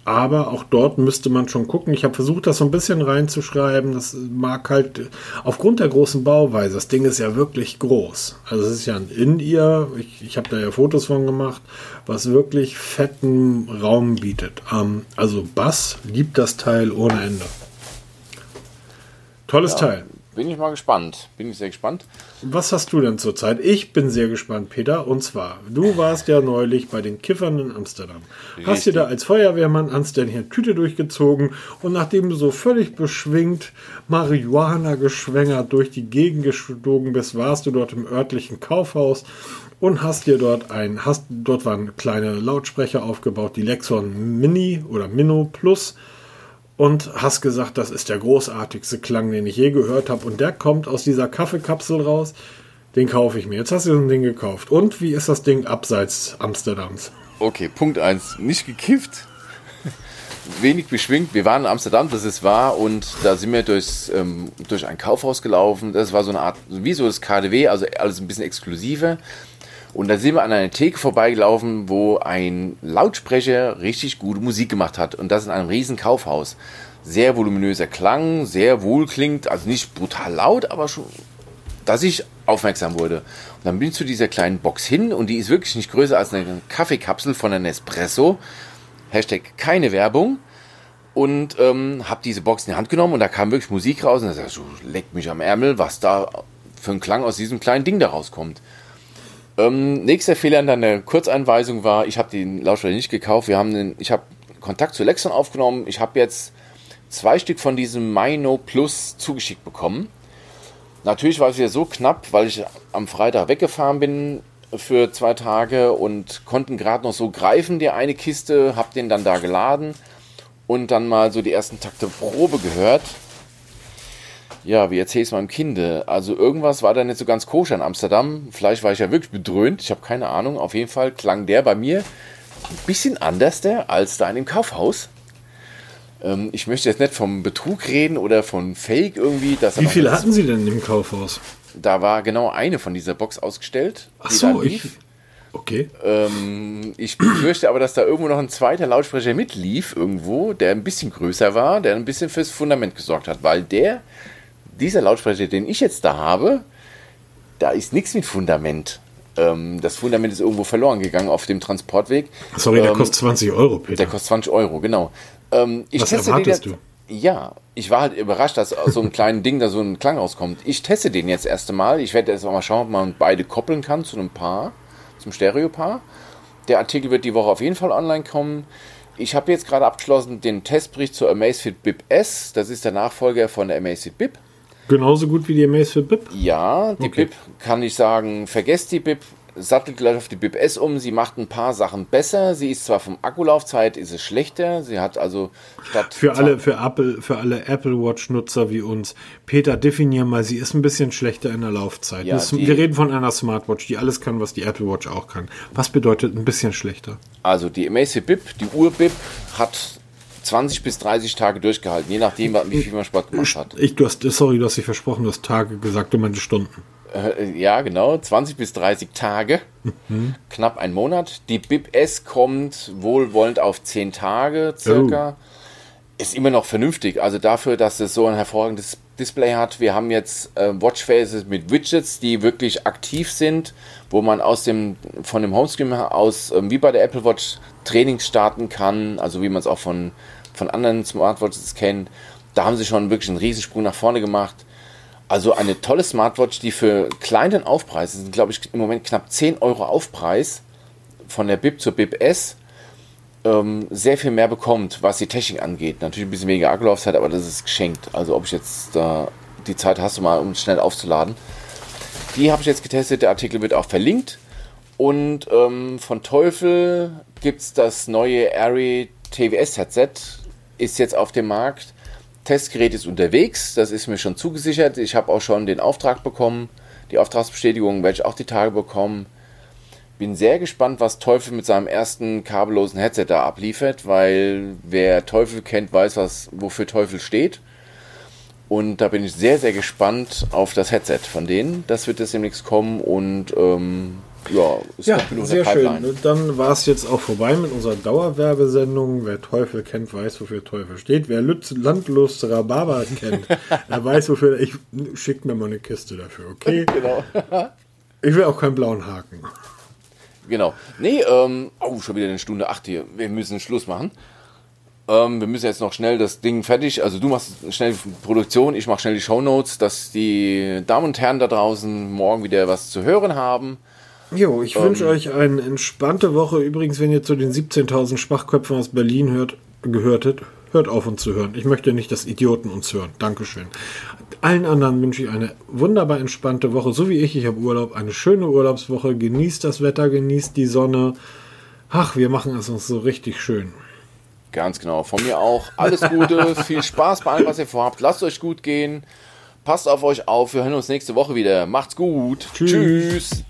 aber auch dort müsste man schon gucken. Ich habe versucht, das so ein bisschen reinzuschreiben. Das mag halt aufgrund der großen Bauweise. Das Ding ist ja wirklich groß. Also es ist ja ein In-Ear. Ich, ich habe da ja Fotos von gemacht, was wirklich fetten Raum bietet. Ähm, also Bass liebt das Teil ohne Ende. Tolles ja. Teil. Bin ich mal gespannt. Bin ich sehr gespannt. Was hast du denn zurzeit? Ich bin sehr gespannt, Peter. Und zwar, du warst ja neulich bei den Kiffern in Amsterdam. Richtig. Hast dir da als Feuerwehrmann anständig eine Tüte durchgezogen und nachdem du so völlig beschwingt, Marihuana geschwängert durch die Gegend gestogen bist, warst du dort im örtlichen Kaufhaus und hast dir dort ein, hast, dort waren kleine Lautsprecher aufgebaut, die Lexon Mini oder Minno Plus und hast gesagt, das ist der großartigste Klang, den ich je gehört habe. Und der kommt aus dieser Kaffeekapsel raus. Den kaufe ich mir. Jetzt hast du so ein Ding gekauft. Und wie ist das Ding abseits Amsterdams? Okay, Punkt 1. Nicht gekifft. Wenig beschwingt. Wir waren in Amsterdam, das ist wahr. Und da sind wir durchs, ähm, durch ein Kaufhaus gelaufen. Das war so eine Art, wie so das KDW, also alles ein bisschen exklusiver. Und da sind wir an einer Theke vorbeigelaufen, wo ein Lautsprecher richtig gute Musik gemacht hat. Und das in einem riesen Kaufhaus. Sehr voluminöser Klang, sehr wohlklingt, also nicht brutal laut, aber schon, dass ich aufmerksam wurde. Und dann bin ich zu dieser kleinen Box hin und die ist wirklich nicht größer als eine Kaffeekapsel von einer Nespresso. Hashtag keine Werbung. Und ähm, habe diese Box in die Hand genommen und da kam wirklich Musik raus. Und da sagte ich, leckt mich am Ärmel, was da für ein Klang aus diesem kleinen Ding da rauskommt. Ähm, nächster Fehler in deiner Kurzeinweisung war, ich habe den Lautsprecher nicht gekauft. Wir haben den, ich habe Kontakt zu Lexon aufgenommen. Ich habe jetzt zwei Stück von diesem Mino Plus zugeschickt bekommen. Natürlich war es wieder so knapp, weil ich am Freitag weggefahren bin für zwei Tage und konnten gerade noch so greifen, die eine Kiste, hab den dann da geladen und dann mal so die ersten Takte Probe gehört. Ja, wie erzähle ich es meinem Kinde? Also irgendwas war da nicht so ganz koscher in Amsterdam. Vielleicht war ich ja wirklich bedröhnt, ich habe keine Ahnung. Auf jeden Fall klang der bei mir ein bisschen anders der als da in dem Kaufhaus. Ähm, ich möchte jetzt nicht vom Betrug reden oder von Fake irgendwie. Wie viele hatten Sie denn im Kaufhaus? Da war genau eine von dieser Box ausgestellt. Ach so, ich. Okay. Ähm, ich befürchte aber, dass da irgendwo noch ein zweiter Lautsprecher mitlief, irgendwo, der ein bisschen größer war, der ein bisschen fürs Fundament gesorgt hat, weil der, dieser Lautsprecher, den ich jetzt da habe, da ist nichts mit Fundament. Ähm, das Fundament ist irgendwo verloren gegangen auf dem Transportweg. Sorry, der ähm, kostet 20 Euro, Peter. Der kostet 20 Euro, genau. Ähm, Was erwartest du? Ja, ich war halt überrascht, dass aus so einem kleinen Ding da so ein Klang rauskommt. Ich teste den jetzt erst einmal. Ich werde jetzt auch mal schauen, ob man beide koppeln kann zu einem Paar, zum Stereopaar. Der Artikel wird die Woche auf jeden Fall online kommen. Ich habe jetzt gerade abgeschlossen den Testbericht zur Amazfit Bip S. Das ist der Nachfolger von der Amazfit Bip. Genauso gut wie die Amazfit Bip? Ja, die okay. Bip kann ich sagen, vergesst die Bip, sattelt gleich auf die Bip S um. Sie macht ein paar Sachen besser. Sie ist zwar vom Akkulaufzeit ist es schlechter. Sie hat also statt für alle für Apple für alle Apple Watch Nutzer wie uns. Peter, definier mal. Sie ist ein bisschen schlechter in der Laufzeit. Ja, das, wir reden von einer Smartwatch, die alles kann, was die Apple Watch auch kann. Was bedeutet ein bisschen schlechter? Also die Amazfit Bip, die Uhr Bip hat 20 bis 30 Tage durchgehalten, je nachdem, wie viel man Sport gemacht hat. Ich, du hast, sorry, du hast dich versprochen, du hast Tage gesagt, du meinst Stunden. Äh, ja, genau, 20 bis 30 Tage, mhm. knapp ein Monat. Die BIP S kommt wohlwollend auf 10 Tage circa. Oh. Ist immer noch vernünftig. Also dafür, dass es so ein hervorragendes Display hat. Wir haben jetzt äh, Watchfaces mit Widgets, die wirklich aktiv sind, wo man aus dem, von dem Homescreen aus, äh, wie bei der Apple Watch, Trainings starten kann. Also wie man es auch von, von anderen Smartwatches kennt. Da haben sie schon wirklich einen Riesensprung nach vorne gemacht. Also eine tolle Smartwatch, die für kleinen Aufpreis, das sind glaube ich im Moment knapp 10 Euro Aufpreis von der BIP zur BIP S, ähm, sehr viel mehr bekommt, was die Technik angeht. Natürlich ein bisschen weniger Akkulaufzeit, aber das ist geschenkt. Also ob ich jetzt da die Zeit hast, mal um schnell aufzuladen. Die habe ich jetzt getestet, der Artikel wird auch verlinkt. Und ähm, von Teufel gibt es das neue Airy TWS Headset, ist jetzt auf dem Markt Testgerät ist unterwegs, das ist mir schon zugesichert. Ich habe auch schon den Auftrag bekommen, die Auftragsbestätigung werde ich auch die Tage bekommen. Bin sehr gespannt, was Teufel mit seinem ersten kabellosen Headset da abliefert, weil wer Teufel kennt, weiß, was, wofür Teufel steht. Und da bin ich sehr, sehr gespannt auf das Headset von denen. Das wird jetzt demnächst kommen und ähm, ja, ist ja sehr schön. Dann war es jetzt auch vorbei mit unserer Dauerwerbesendung. Wer Teufel kennt, weiß, wofür Teufel steht. Wer Lütz, Landlust Rhabarber kennt, der weiß, wofür. Ich schickt mir mal eine Kiste dafür, okay? Genau. ich will auch keinen blauen Haken. Genau. Nee, ähm, oh, schon wieder eine Stunde acht hier. Wir müssen Schluss machen. Ähm, wir müssen jetzt noch schnell das Ding fertig. Also du machst schnell die Produktion, ich mache schnell die Shownotes, dass die Damen und Herren da draußen morgen wieder was zu hören haben. Jo, ich ähm, wünsche euch eine entspannte Woche. Übrigens, wenn ihr zu den 17.000 Schwachköpfen aus Berlin hört, gehörtet, hört auf uns zu hören. Ich möchte nicht, dass Idioten uns hören. Dankeschön. Allen anderen wünsche ich eine wunderbar entspannte Woche, so wie ich. Ich habe Urlaub, eine schöne Urlaubswoche. Genießt das Wetter, genießt die Sonne. Ach, wir machen es uns so richtig schön. Ganz genau. Von mir auch. Alles Gute, viel Spaß bei allem, was ihr vorhabt. Lasst euch gut gehen. Passt auf euch auf. Wir hören uns nächste Woche wieder. Macht's gut. Tschüss. Tschüss.